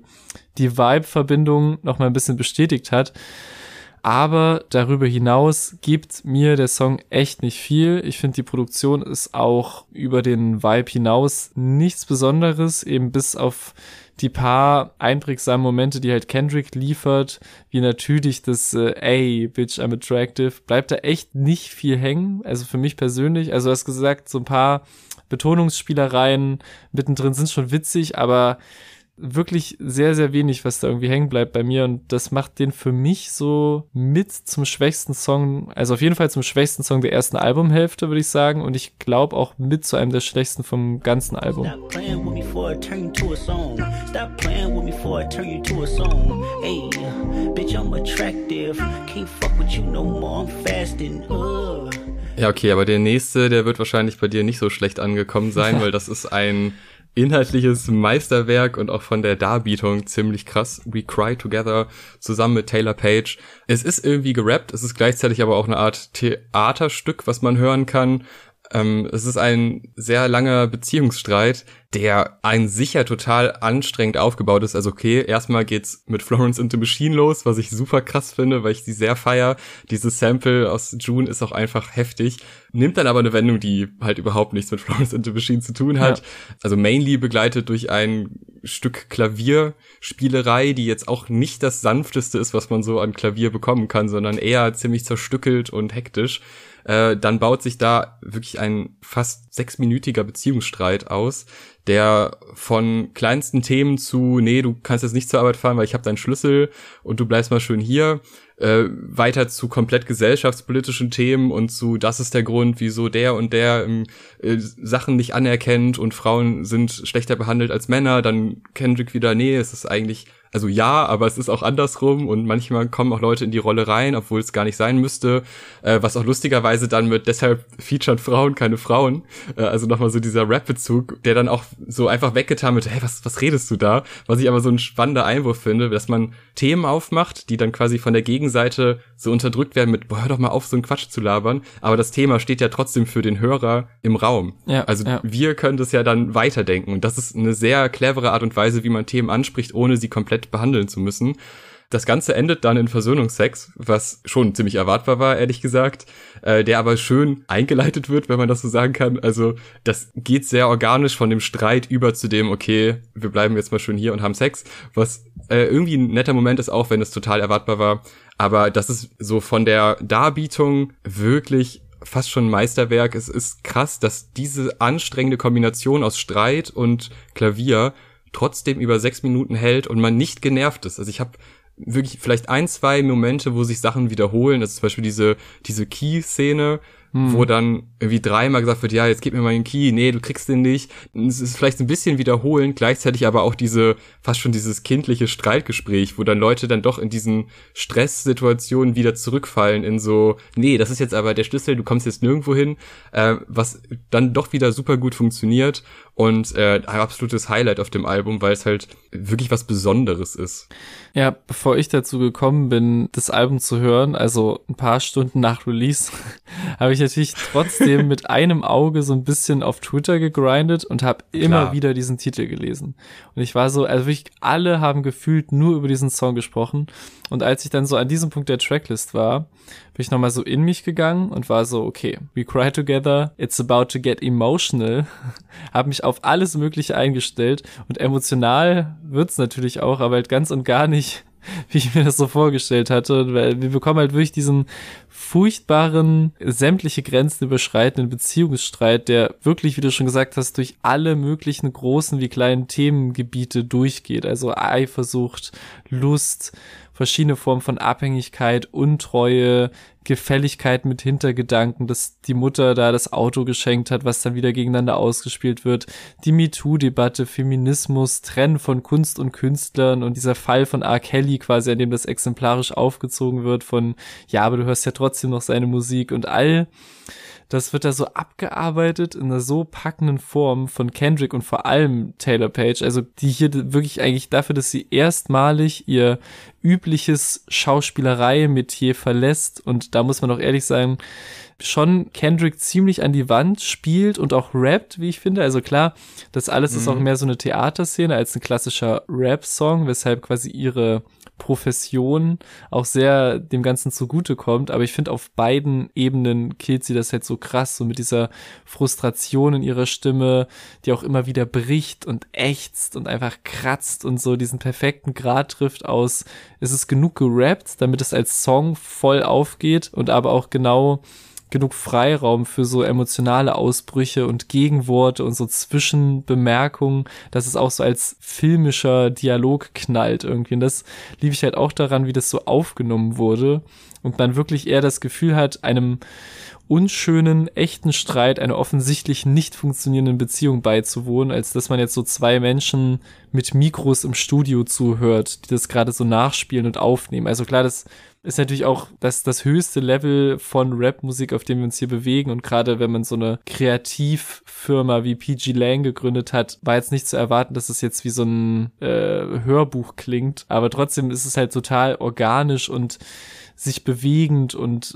die Vibe-Verbindung noch mal ein bisschen bestätigt hat. Aber darüber hinaus gibt mir der Song echt nicht viel. Ich finde, die Produktion ist auch über den Vibe hinaus nichts Besonderes, eben bis auf die paar einprägsamen Momente, die halt Kendrick liefert, wie natürlich das äh, Ey, Bitch, I'm attractive, bleibt da echt nicht viel hängen. Also für mich persönlich, also du hast gesagt, so ein paar Betonungsspielereien mittendrin sind schon witzig, aber wirklich sehr, sehr wenig, was da irgendwie hängen bleibt bei mir. Und das macht den für mich so mit zum schwächsten Song, also auf jeden Fall zum schwächsten Song der ersten Albumhälfte, würde ich sagen. Und ich glaube auch mit zu einem der schwächsten vom ganzen Album. Ja, okay, aber der nächste, der wird wahrscheinlich bei dir nicht so schlecht angekommen sein, weil das ist ein inhaltliches Meisterwerk und auch von der Darbietung ziemlich krass. We Cry Together zusammen mit Taylor Page. Es ist irgendwie gerappt, es ist gleichzeitig aber auch eine Art Theaterstück, was man hören kann. Ähm, es ist ein sehr langer Beziehungsstreit, der ein sicher total anstrengend aufgebaut ist. Also okay, erstmal geht's mit Florence and the Machine los, was ich super krass finde, weil ich sie sehr feier. Dieses Sample aus June ist auch einfach heftig. Nimmt dann aber eine Wendung, die halt überhaupt nichts mit Florence and the Machine zu tun hat. Ja. Also mainly begleitet durch ein Stück Klavierspielerei, die jetzt auch nicht das sanfteste ist, was man so an Klavier bekommen kann, sondern eher ziemlich zerstückelt und hektisch. Äh, dann baut sich da wirklich ein fast sechsminütiger Beziehungsstreit aus, der von kleinsten Themen zu, nee, du kannst jetzt nicht zur Arbeit fahren, weil ich habe deinen Schlüssel und du bleibst mal schön hier, äh, weiter zu komplett gesellschaftspolitischen Themen und zu, das ist der Grund, wieso der und der äh, Sachen nicht anerkennt und Frauen sind schlechter behandelt als Männer, dann Kendrick wieder, nee, es ist eigentlich also ja, aber es ist auch andersrum und manchmal kommen auch Leute in die Rolle rein, obwohl es gar nicht sein müsste, äh, was auch lustigerweise dann mit, deshalb featuren Frauen keine Frauen, äh, also nochmal so dieser Rap-Bezug, der dann auch so einfach weggetan wird, hey, was, was redest du da? Was ich aber so ein spannender Einwurf finde, dass man Themen aufmacht, die dann quasi von der Gegenseite so unterdrückt werden mit, boah, hör doch mal auf, so einen Quatsch zu labern, aber das Thema steht ja trotzdem für den Hörer im Raum. Ja, also ja. wir können das ja dann weiterdenken und das ist eine sehr clevere Art und Weise, wie man Themen anspricht, ohne sie komplett behandeln zu müssen. Das Ganze endet dann in Versöhnungsex, was schon ziemlich erwartbar war, ehrlich gesagt, äh, der aber schön eingeleitet wird, wenn man das so sagen kann. Also das geht sehr organisch von dem Streit über zu dem, okay, wir bleiben jetzt mal schön hier und haben Sex, was äh, irgendwie ein netter Moment ist, auch wenn es total erwartbar war. Aber das ist so von der Darbietung wirklich fast schon Meisterwerk. Es ist krass, dass diese anstrengende Kombination aus Streit und Klavier trotzdem über sechs Minuten hält und man nicht genervt ist. Also ich habe wirklich vielleicht ein, zwei Momente, wo sich Sachen wiederholen. Das ist zum Beispiel diese, diese Key-Szene, hm. wo dann irgendwie dreimal gesagt wird, ja, jetzt gib mir mal den Key, nee, du kriegst den nicht. Es ist vielleicht ein bisschen wiederholen, gleichzeitig aber auch diese, fast schon dieses kindliche Streitgespräch, wo dann Leute dann doch in diesen Stresssituationen wieder zurückfallen in so, nee, das ist jetzt aber der Schlüssel, du kommst jetzt nirgendwo hin, äh, was dann doch wieder super gut funktioniert und äh, ein absolutes Highlight auf dem Album, weil es halt wirklich was Besonderes ist. Ja, bevor ich dazu gekommen bin, das Album zu hören, also ein paar Stunden nach Release, habe ich natürlich trotzdem mit einem Auge so ein bisschen auf Twitter gegrindet und habe immer wieder diesen Titel gelesen. Und ich war so, also wirklich alle haben gefühlt nur über diesen Song gesprochen. Und als ich dann so an diesem Punkt der Tracklist war, bin ich nochmal so in mich gegangen und war so, okay, we cry together, it's about to get emotional. habe mich auf alles Mögliche eingestellt und emotional wird's natürlich auch, aber halt ganz und gar nicht wie ich mir das so vorgestellt hatte. Weil wir bekommen halt wirklich diesen furchtbaren, sämtliche Grenzen überschreitenden Beziehungsstreit, der wirklich, wie du schon gesagt hast, durch alle möglichen großen wie kleinen Themengebiete durchgeht. Also Eifersucht, Lust, verschiedene Formen von Abhängigkeit, Untreue, Gefälligkeit mit Hintergedanken, dass die Mutter da das Auto geschenkt hat, was dann wieder gegeneinander ausgespielt wird, die MeToo-Debatte, Feminismus, Trennen von Kunst und Künstlern und dieser Fall von R. Kelly quasi, an dem das exemplarisch aufgezogen wird von, ja, aber du hörst ja trotzdem noch seine Musik und all das wird da so abgearbeitet in einer so packenden Form von Kendrick und vor allem Taylor Page, also die hier wirklich eigentlich dafür, dass sie erstmalig ihr übliches Schauspielerei-Metier verlässt und da muss man auch ehrlich sagen, schon Kendrick ziemlich an die Wand spielt und auch rappt, wie ich finde. Also klar, das alles mhm. ist auch mhm. mehr so eine Theaterszene als ein klassischer Rap-Song, weshalb quasi ihre Profession auch sehr dem Ganzen zugutekommt. Aber ich finde, auf beiden Ebenen killt sie das halt so krass, so mit dieser Frustration in ihrer Stimme, die auch immer wieder bricht und ächzt und einfach kratzt und so diesen perfekten Grad trifft aus, ist es genug gerappt, damit es als Song voll aufgeht und aber auch genau genug Freiraum für so emotionale Ausbrüche und Gegenworte und so Zwischenbemerkungen, dass es auch so als filmischer Dialog knallt irgendwie. Und das liebe ich halt auch daran, wie das so aufgenommen wurde und man wirklich eher das Gefühl hat, einem unschönen, echten Streit einer offensichtlich nicht funktionierenden Beziehung beizuwohnen, als dass man jetzt so zwei Menschen mit Mikros im Studio zuhört, die das gerade so nachspielen und aufnehmen. Also klar, das ist natürlich auch das, das höchste Level von Rap-Musik, auf dem wir uns hier bewegen. Und gerade wenn man so eine Kreativfirma wie PG Lang gegründet hat, war jetzt nicht zu erwarten, dass es jetzt wie so ein äh, Hörbuch klingt. Aber trotzdem ist es halt total organisch und sich bewegend und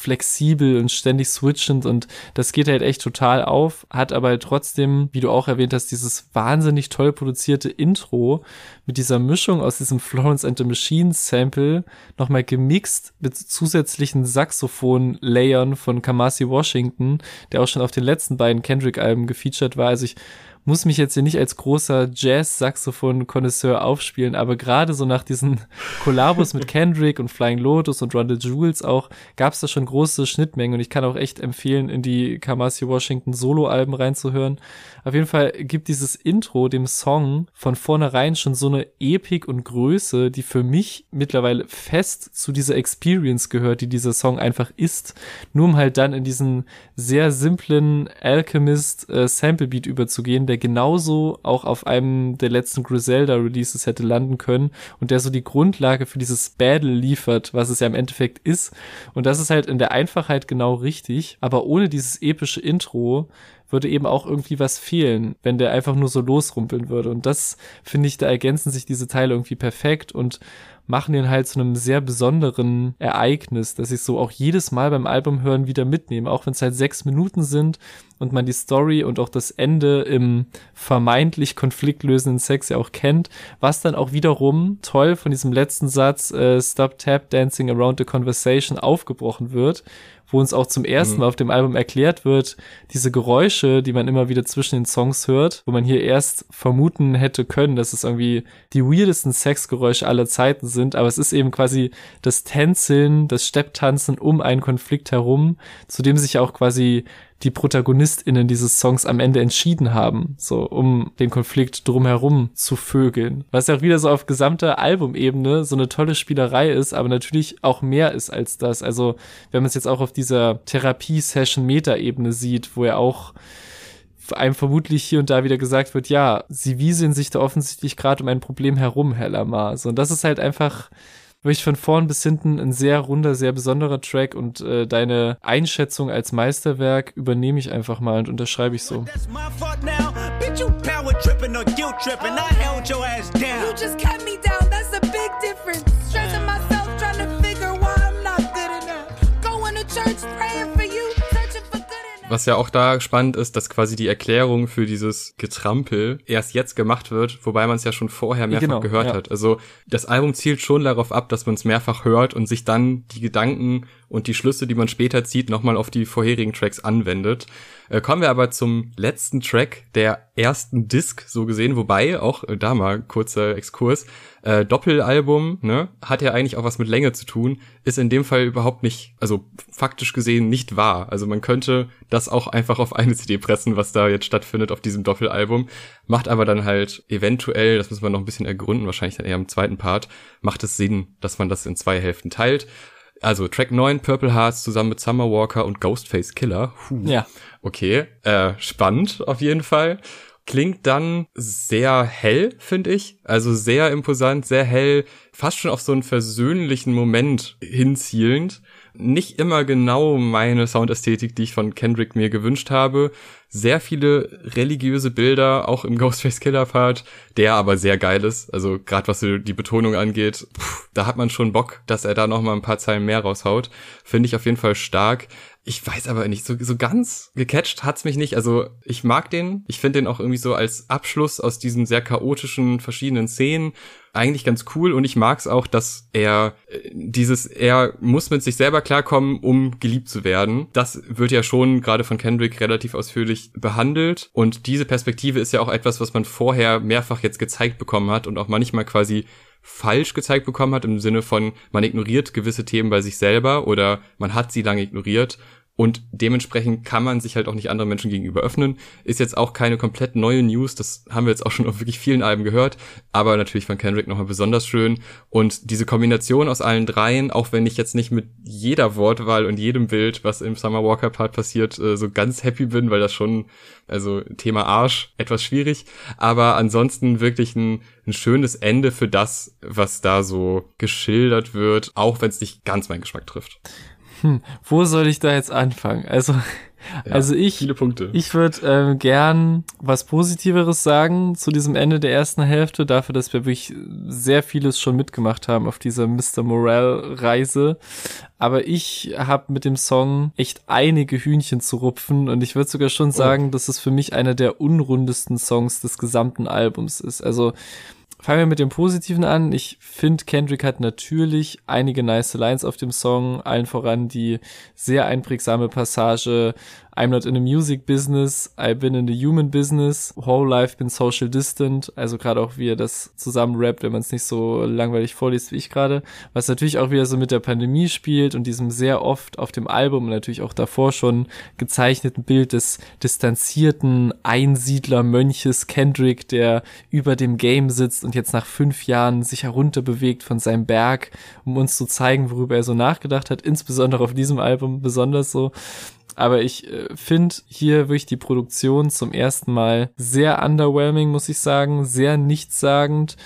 flexibel und ständig switchend und das geht halt echt total auf, hat aber halt trotzdem, wie du auch erwähnt hast, dieses wahnsinnig toll produzierte Intro mit dieser Mischung aus diesem Florence and the Machine Sample nochmal gemixt mit zusätzlichen Saxophon-Layern von Kamasi Washington, der auch schon auf den letzten beiden Kendrick-Alben gefeatured war. Also ich muss mich jetzt hier nicht als großer Jazz-Saxophon-Konnoisseur aufspielen, aber gerade so nach diesen Kollabos mit Kendrick und Flying Lotus und Ronda Jules auch, gab es da schon große Schnittmengen und ich kann auch echt empfehlen, in die Kamasi Washington Solo-Alben reinzuhören. Auf jeden Fall gibt dieses Intro dem Song von vornherein schon so eine Epik und Größe, die für mich mittlerweile fest zu dieser Experience gehört, die dieser Song einfach ist, nur um halt dann in diesen sehr simplen Alchemist äh, Sample Beat überzugehen, der genauso auch auf einem der letzten Griselda Releases hätte landen können und der so die Grundlage für dieses Battle liefert, was es ja im Endeffekt ist. Und das ist halt in der Einfachheit genau richtig, aber ohne dieses epische Intro würde eben auch irgendwie was fehlen, wenn der einfach nur so losrumpeln würde. Und das finde ich, da ergänzen sich diese Teile irgendwie perfekt und machen den halt zu einem sehr besonderen Ereignis, dass ich so auch jedes Mal beim Album hören wieder mitnehme, auch wenn es halt sechs Minuten sind und man die Story und auch das Ende im vermeintlich konfliktlösenden Sex ja auch kennt, was dann auch wiederum toll von diesem letzten Satz äh, Stop Tap Dancing Around the Conversation aufgebrochen wird, wo uns auch zum ersten mhm. Mal auf dem Album erklärt wird, diese Geräusche, die man immer wieder zwischen den Songs hört, wo man hier erst vermuten hätte können, dass es irgendwie die weirdesten Sexgeräusche aller Zeiten sind, aber es ist eben quasi das Tänzeln, das Stepptanzen um einen Konflikt herum, zu dem sich auch quasi die ProtagonistInnen dieses Songs am Ende entschieden haben, so um den Konflikt drumherum zu vögeln. Was ja auch wieder so auf gesamter Albumebene so eine tolle Spielerei ist, aber natürlich auch mehr ist als das. Also wenn man es jetzt auch auf dieser Therapie-Session-Meta-Ebene sieht, wo er auch einem vermutlich hier und da wieder gesagt wird, ja, sie wieseln sich da offensichtlich gerade um ein Problem herum, Herr Lamar. So, und das ist halt einfach wirklich von vorn bis hinten ein sehr runder, sehr besonderer Track und äh, deine Einschätzung als Meisterwerk übernehme ich einfach mal und unterschreibe ich so. Was ja auch da spannend ist, dass quasi die Erklärung für dieses Getrampel erst jetzt gemacht wird, wobei man es ja schon vorher mehrfach genau, gehört ja. hat. Also das Album zielt schon darauf ab, dass man es mehrfach hört und sich dann die Gedanken und die Schlüsse, die man später zieht, nochmal auf die vorherigen Tracks anwendet. Äh, kommen wir aber zum letzten Track der ersten Disc, so gesehen, wobei, auch äh, da mal kurzer Exkurs, äh, Doppelalbum, ne, hat ja eigentlich auch was mit Länge zu tun, ist in dem Fall überhaupt nicht, also faktisch gesehen nicht wahr. Also man könnte das auch einfach auf eine CD pressen, was da jetzt stattfindet auf diesem Doppelalbum, macht aber dann halt eventuell, das muss man noch ein bisschen ergründen, wahrscheinlich dann eher im zweiten Part, macht es Sinn, dass man das in zwei Hälften teilt. Also Track 9, Purple Hearts zusammen mit Summer Walker und Ghostface Killer. Puh. Ja. Okay, äh, spannend auf jeden Fall. Klingt dann sehr hell, finde ich. Also sehr imposant, sehr hell, fast schon auf so einen versöhnlichen Moment hinzielend nicht immer genau meine Soundästhetik, die ich von Kendrick mir gewünscht habe. Sehr viele religiöse Bilder, auch im Ghostface Killer Part, der aber sehr geil ist. Also gerade was die Betonung angeht, pff, da hat man schon Bock, dass er da noch mal ein paar Zeilen mehr raushaut. Finde ich auf jeden Fall stark. Ich weiß aber nicht, so, so ganz gecatcht hat's mich nicht. Also ich mag den. Ich finde den auch irgendwie so als Abschluss aus diesen sehr chaotischen verschiedenen Szenen eigentlich ganz cool und ich mag's auch, dass er äh, dieses, er muss mit sich selber klarkommen, um geliebt zu werden. Das wird ja schon gerade von Kendrick relativ ausführlich behandelt und diese Perspektive ist ja auch etwas, was man vorher mehrfach jetzt gezeigt bekommen hat und auch manchmal quasi falsch gezeigt bekommen hat, im Sinne von, man ignoriert gewisse Themen bei sich selber oder man hat sie lange ignoriert und dementsprechend kann man sich halt auch nicht anderen Menschen gegenüber öffnen. Ist jetzt auch keine komplett neue News, das haben wir jetzt auch schon auf wirklich vielen Alben gehört, aber natürlich von Kendrick nochmal besonders schön. Und diese Kombination aus allen dreien, auch wenn ich jetzt nicht mit jeder Wortwahl und jedem Bild, was im Summer Walker Part passiert, äh, so ganz happy bin, weil das schon, also Thema Arsch, etwas schwierig, aber ansonsten wirklich ein, ein schönes Ende für das, was da so geschildert wird, auch wenn es nicht ganz meinen Geschmack trifft hm, wo soll ich da jetzt anfangen? Also, ja, also ich, viele Punkte. ich würde ähm, gern was Positiveres sagen zu diesem Ende der ersten Hälfte, dafür, dass wir wirklich sehr vieles schon mitgemacht haben auf dieser Mr. Morale-Reise. Aber ich habe mit dem Song echt einige Hühnchen zu rupfen und ich würde sogar schon oh. sagen, oh. dass es für mich einer der unrundesten Songs des gesamten Albums ist. Also Fangen wir mit dem Positiven an. Ich finde, Kendrick hat natürlich einige nice Lines auf dem Song, allen voran die sehr einprägsame Passage I'm not in the music business, I've been in the human business, whole life been social distant, also gerade auch wie er das zusammen rappt, wenn man es nicht so langweilig vorliest wie ich gerade, was natürlich auch wieder so mit der Pandemie spielt und diesem sehr oft auf dem Album und natürlich auch davor schon gezeichneten Bild des distanzierten Einsiedler-Mönches Kendrick, der über dem Game sitzt und jetzt nach fünf Jahren sich herunterbewegt von seinem Berg, um uns zu zeigen, worüber er so nachgedacht hat, insbesondere auf diesem Album besonders so. Aber ich äh, finde hier wirklich die Produktion zum ersten Mal sehr underwhelming, muss ich sagen, sehr nichtssagend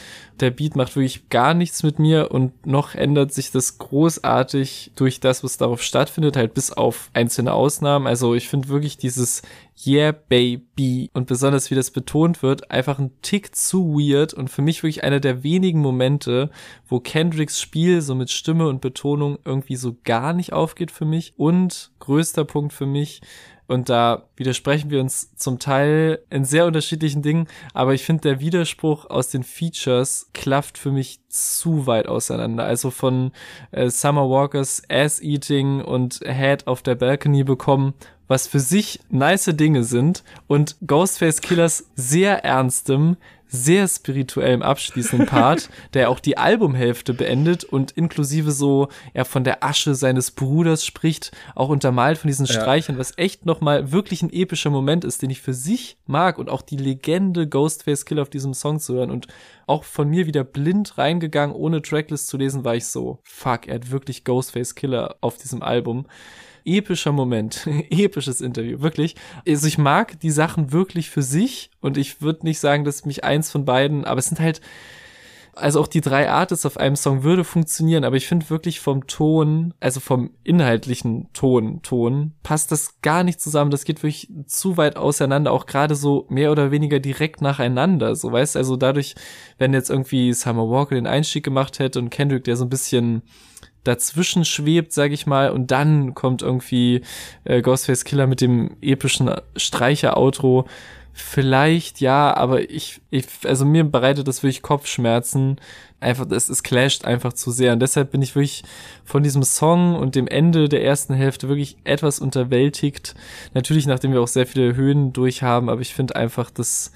Der Beat macht wirklich gar nichts mit mir und noch ändert sich das großartig durch das, was darauf stattfindet, halt bis auf einzelne Ausnahmen. Also ich finde wirklich dieses Yeah Baby und besonders wie das betont wird, einfach ein Tick zu weird und für mich wirklich einer der wenigen Momente, wo Kendricks Spiel so mit Stimme und Betonung irgendwie so gar nicht aufgeht für mich und größter Punkt für mich, und da widersprechen wir uns zum Teil in sehr unterschiedlichen Dingen, aber ich finde, der Widerspruch aus den Features klafft für mich zu weit auseinander. Also von äh, Summer Walkers Ass Eating und Head auf der Balcony bekommen, was für sich nice Dinge sind und Ghostface Killers sehr ernstem, sehr spirituellem abschließenden Part, der auch die Albumhälfte beendet und inklusive so er von der Asche seines Bruders spricht, auch untermalt von diesen Streichern, ja. was echt nochmal wirklich ein epischer Moment ist, den ich für sich mag und auch die Legende Ghostface Killer auf diesem Song zu hören und auch von mir wieder blind reingegangen, ohne Tracklist zu lesen, war ich so, fuck, er hat wirklich Ghostface Killer auf diesem Album epischer Moment, episches Interview, wirklich. Also ich mag die Sachen wirklich für sich und ich würde nicht sagen, dass mich eins von beiden, aber es sind halt, also auch die drei Artists auf einem Song würde funktionieren, aber ich finde wirklich vom Ton, also vom inhaltlichen Ton, Ton, passt das gar nicht zusammen. Das geht wirklich zu weit auseinander, auch gerade so mehr oder weniger direkt nacheinander. So weißt also dadurch, wenn jetzt irgendwie Summer Walker den Einstieg gemacht hätte und Kendrick, der so ein bisschen dazwischen schwebt, sag ich mal, und dann kommt irgendwie äh, Ghostface Killer mit dem epischen Streicher-Outro. Vielleicht ja, aber ich, ich, also mir bereitet das wirklich Kopfschmerzen. Einfach, es, es clasht einfach zu sehr. Und deshalb bin ich wirklich von diesem Song und dem Ende der ersten Hälfte wirklich etwas unterwältigt. Natürlich, nachdem wir auch sehr viele Höhen durchhaben, aber ich finde einfach, dass,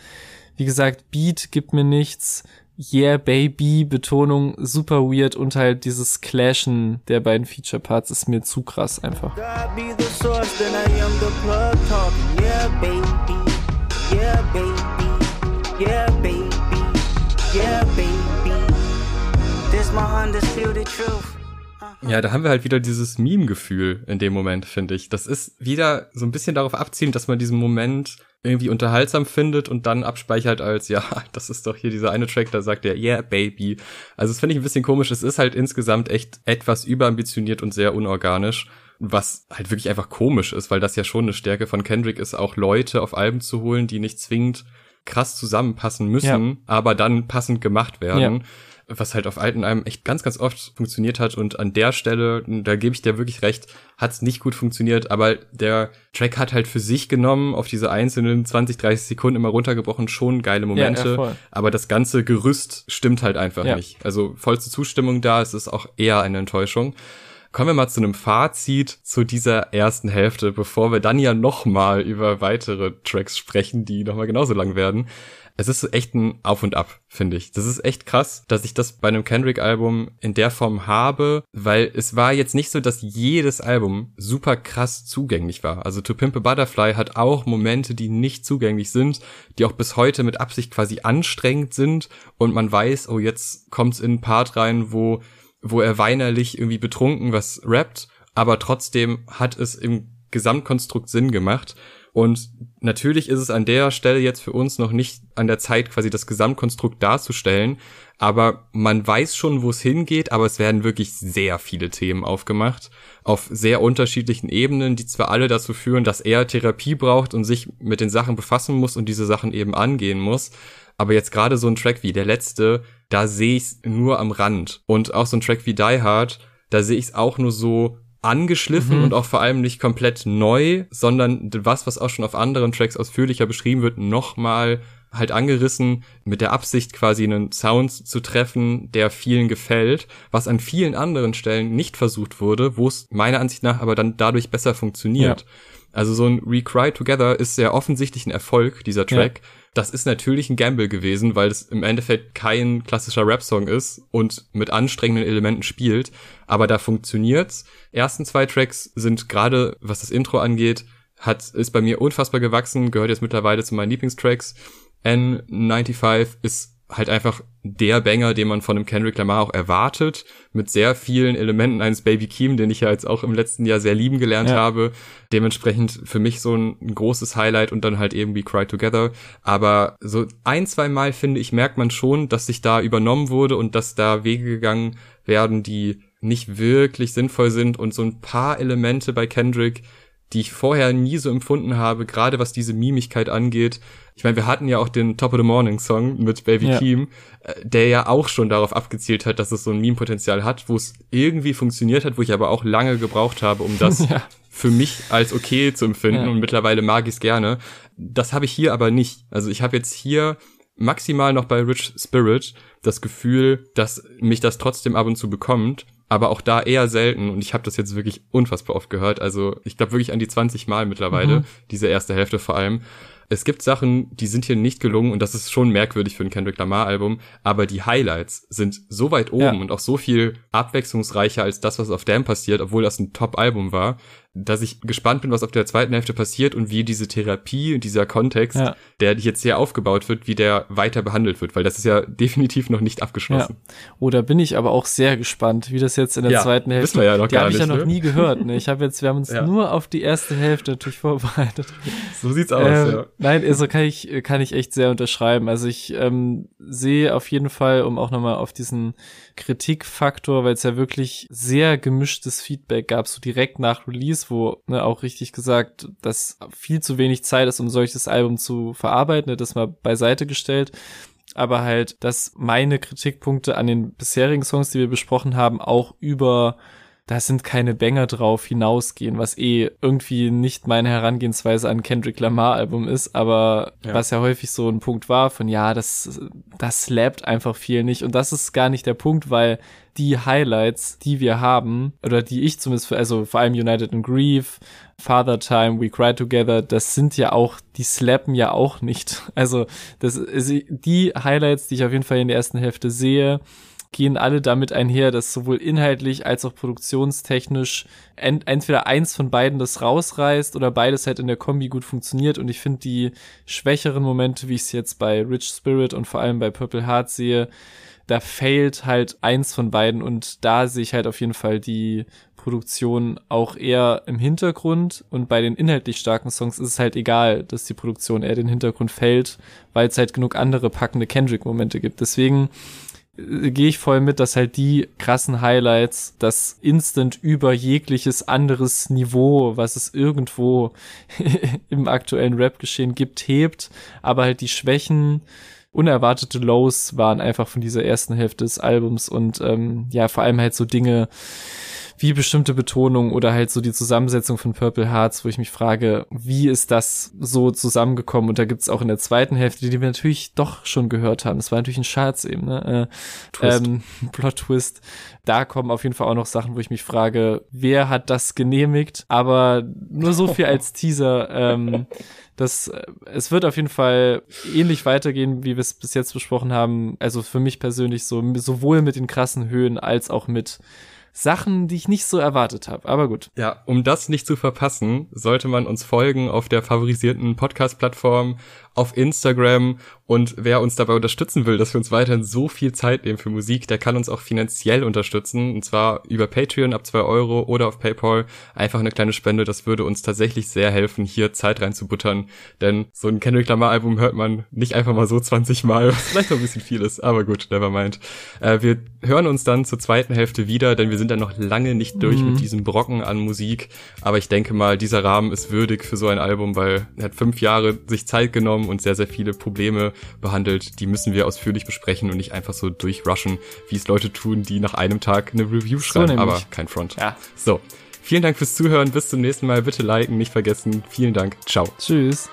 wie gesagt, Beat gibt mir nichts. Yeah Baby Betonung super weird und halt dieses Clashen der beiden Feature Parts ist mir zu krass einfach. Ja, da haben wir halt wieder dieses Meme-Gefühl in dem Moment, finde ich. Das ist wieder so ein bisschen darauf abzielend, dass man diesen Moment irgendwie unterhaltsam findet und dann abspeichert als, ja, das ist doch hier dieser eine Track, da sagt er, yeah, baby. Also das finde ich ein bisschen komisch. Es ist halt insgesamt echt etwas überambitioniert und sehr unorganisch, was halt wirklich einfach komisch ist, weil das ja schon eine Stärke von Kendrick ist, auch Leute auf Alben zu holen, die nicht zwingend krass zusammenpassen müssen, ja. aber dann passend gemacht werden. Ja was halt auf alten Alben echt ganz, ganz oft funktioniert hat. Und an der Stelle, da gebe ich dir wirklich recht, hat es nicht gut funktioniert. Aber der Track hat halt für sich genommen, auf diese einzelnen 20, 30 Sekunden immer runtergebrochen, schon geile Momente. Ja, aber das ganze Gerüst stimmt halt einfach ja. nicht. Also vollste Zustimmung da, es ist auch eher eine Enttäuschung. Kommen wir mal zu einem Fazit zu dieser ersten Hälfte, bevor wir dann ja nochmal über weitere Tracks sprechen, die nochmal genauso lang werden es ist echt ein Auf und Ab, finde ich. Das ist echt krass, dass ich das bei einem Kendrick-Album in der Form habe, weil es war jetzt nicht so, dass jedes Album super krass zugänglich war. Also To Pimp a Butterfly hat auch Momente, die nicht zugänglich sind, die auch bis heute mit Absicht quasi anstrengend sind und man weiß, oh, jetzt kommt's in einen Part rein, wo, wo er weinerlich irgendwie betrunken was rappt, aber trotzdem hat es im Gesamtkonstrukt Sinn gemacht. Und natürlich ist es an der Stelle jetzt für uns noch nicht an der Zeit, quasi das Gesamtkonstrukt darzustellen. Aber man weiß schon, wo es hingeht, aber es werden wirklich sehr viele Themen aufgemacht. Auf sehr unterschiedlichen Ebenen, die zwar alle dazu führen, dass er Therapie braucht und sich mit den Sachen befassen muss und diese Sachen eben angehen muss. Aber jetzt gerade so ein Track wie der letzte, da sehe ich es nur am Rand. Und auch so ein Track wie Die Hard, da sehe ich es auch nur so angeschliffen mhm. und auch vor allem nicht komplett neu, sondern was, was auch schon auf anderen Tracks ausführlicher beschrieben wird, nochmal halt angerissen, mit der Absicht quasi einen Sound zu treffen, der vielen gefällt, was an vielen anderen Stellen nicht versucht wurde, wo es meiner Ansicht nach aber dann dadurch besser funktioniert. Ja. Also so ein Recry Together ist sehr offensichtlich ein Erfolg, dieser Track. Ja. Das ist natürlich ein Gamble gewesen, weil es im Endeffekt kein klassischer Rap-Song ist und mit anstrengenden Elementen spielt. Aber da funktioniert's. Ersten zwei Tracks sind gerade, was das Intro angeht, hat, ist bei mir unfassbar gewachsen, gehört jetzt mittlerweile zu meinen Lieblingstracks. N95 ist halt einfach der Banger, den man von einem Kendrick Lamar auch erwartet, mit sehr vielen Elementen eines Baby Keem, den ich ja jetzt auch im letzten Jahr sehr lieben gelernt ja. habe. Dementsprechend für mich so ein, ein, großes Highlight und dann halt irgendwie Cry Together. Aber so ein, zwei Mal finde ich, merkt man schon, dass sich da übernommen wurde und dass da Wege gegangen werden, die nicht wirklich sinnvoll sind und so ein paar Elemente bei Kendrick, die ich vorher nie so empfunden habe, gerade was diese Mimigkeit angeht. Ich meine, wir hatten ja auch den Top of the Morning Song mit Baby ja. Keem, äh, der ja auch schon darauf abgezielt hat, dass es so ein Meme-Potenzial hat, wo es irgendwie funktioniert hat, wo ich aber auch lange gebraucht habe, um das ja. für mich als okay zu empfinden ja. und mittlerweile mag ich es gerne. Das habe ich hier aber nicht. Also ich habe jetzt hier maximal noch bei Rich Spirit das Gefühl, dass mich das trotzdem ab und zu bekommt aber auch da eher selten und ich habe das jetzt wirklich unfassbar oft gehört. Also ich glaube wirklich an die 20 Mal mittlerweile, mhm. diese erste Hälfte vor allem. Es gibt Sachen, die sind hier nicht gelungen und das ist schon merkwürdig für ein Kendrick Lamar Album, aber die Highlights sind so weit oben ja. und auch so viel abwechslungsreicher als das, was auf Damn passiert, obwohl das ein Top-Album war, dass ich gespannt bin, was auf der zweiten Hälfte passiert und wie diese Therapie und dieser Kontext, ja. der jetzt sehr aufgebaut wird, wie der weiter behandelt wird, weil das ist ja definitiv noch nicht abgeschlossen. Ja. Oder oh, bin ich aber auch sehr gespannt, wie das jetzt in der ja, zweiten Hälfte. Wissen wir ja noch die habe ich ja noch ne? nie gehört. Ne? Ich habe jetzt, wir haben uns ja. nur auf die erste Hälfte natürlich vorbereitet. So sieht's aus. Ähm, ja. Nein, also kann ich kann ich echt sehr unterschreiben. Also ich ähm, sehe auf jeden Fall, um auch nochmal auf diesen Kritikfaktor, weil es ja wirklich sehr gemischtes Feedback gab, so direkt nach Release, wo ne, auch richtig gesagt, dass viel zu wenig Zeit ist, um solches Album zu verarbeiten, ne, das mal beiseite gestellt. Aber halt, dass meine Kritikpunkte an den bisherigen Songs, die wir besprochen haben, auch über da sind keine Banger drauf hinausgehen, was eh irgendwie nicht meine Herangehensweise an Kendrick Lamar Album ist, aber ja. was ja häufig so ein Punkt war von ja, das das slappt einfach viel nicht und das ist gar nicht der Punkt, weil die Highlights, die wir haben oder die ich zumindest also vor allem United in Grief, Father Time, We Cry Together, das sind ja auch, die slappen ja auch nicht. Also das ist die Highlights, die ich auf jeden Fall in der ersten Hälfte sehe, gehen alle damit einher, dass sowohl inhaltlich als auch produktionstechnisch ent entweder eins von beiden das rausreißt oder beides halt in der Kombi gut funktioniert. Und ich finde die schwächeren Momente, wie ich es jetzt bei Rich Spirit und vor allem bei Purple Heart sehe, da fehlt halt eins von beiden und da sehe ich halt auf jeden Fall die Produktion auch eher im Hintergrund und bei den inhaltlich starken Songs ist es halt egal, dass die Produktion eher den Hintergrund fällt, weil es halt genug andere packende Kendrick-Momente gibt. Deswegen gehe ich voll mit, dass halt die krassen Highlights das instant über jegliches anderes Niveau, was es irgendwo im aktuellen Rap-Geschehen gibt, hebt, aber halt die Schwächen, unerwartete Lows waren einfach von dieser ersten Hälfte des Albums und ähm, ja, vor allem halt so Dinge, wie bestimmte Betonungen oder halt so die Zusammensetzung von Purple Hearts, wo ich mich frage, wie ist das so zusammengekommen? Und da gibt's auch in der zweiten Hälfte, die wir natürlich doch schon gehört haben. Das war natürlich ein Schatz eben, ne? Äh, Twist. Ähm, Plot Twist. Da kommen auf jeden Fall auch noch Sachen, wo ich mich frage, wer hat das genehmigt? Aber nur so viel als Teaser. Ähm, das, äh, es wird auf jeden Fall ähnlich weitergehen, wie wir es bis jetzt besprochen haben. Also für mich persönlich so, sowohl mit den krassen Höhen als auch mit Sachen, die ich nicht so erwartet habe. Aber gut. Ja, um das nicht zu verpassen, sollte man uns folgen auf der favorisierten Podcast-Plattform auf Instagram und wer uns dabei unterstützen will, dass wir uns weiterhin so viel Zeit nehmen für Musik, der kann uns auch finanziell unterstützen und zwar über Patreon ab zwei Euro oder auf PayPal einfach eine kleine Spende. Das würde uns tatsächlich sehr helfen, hier Zeit reinzubuttern, denn so ein Kendrick Lamar Album hört man nicht einfach mal so 20 Mal, was vielleicht noch ein bisschen viel ist, aber gut, never mind. Äh, wir hören uns dann zur zweiten Hälfte wieder, denn wir sind dann noch lange nicht durch mhm. mit diesem Brocken an Musik, aber ich denke mal, dieser Rahmen ist würdig für so ein Album, weil er hat fünf Jahre sich Zeit genommen und sehr, sehr viele Probleme behandelt. Die müssen wir ausführlich besprechen und nicht einfach so durchrushen, wie es Leute tun, die nach einem Tag eine Review schreiben, so aber kein Front. Ja. So. Vielen Dank fürs Zuhören. Bis zum nächsten Mal. Bitte liken, nicht vergessen. Vielen Dank. Ciao. Tschüss.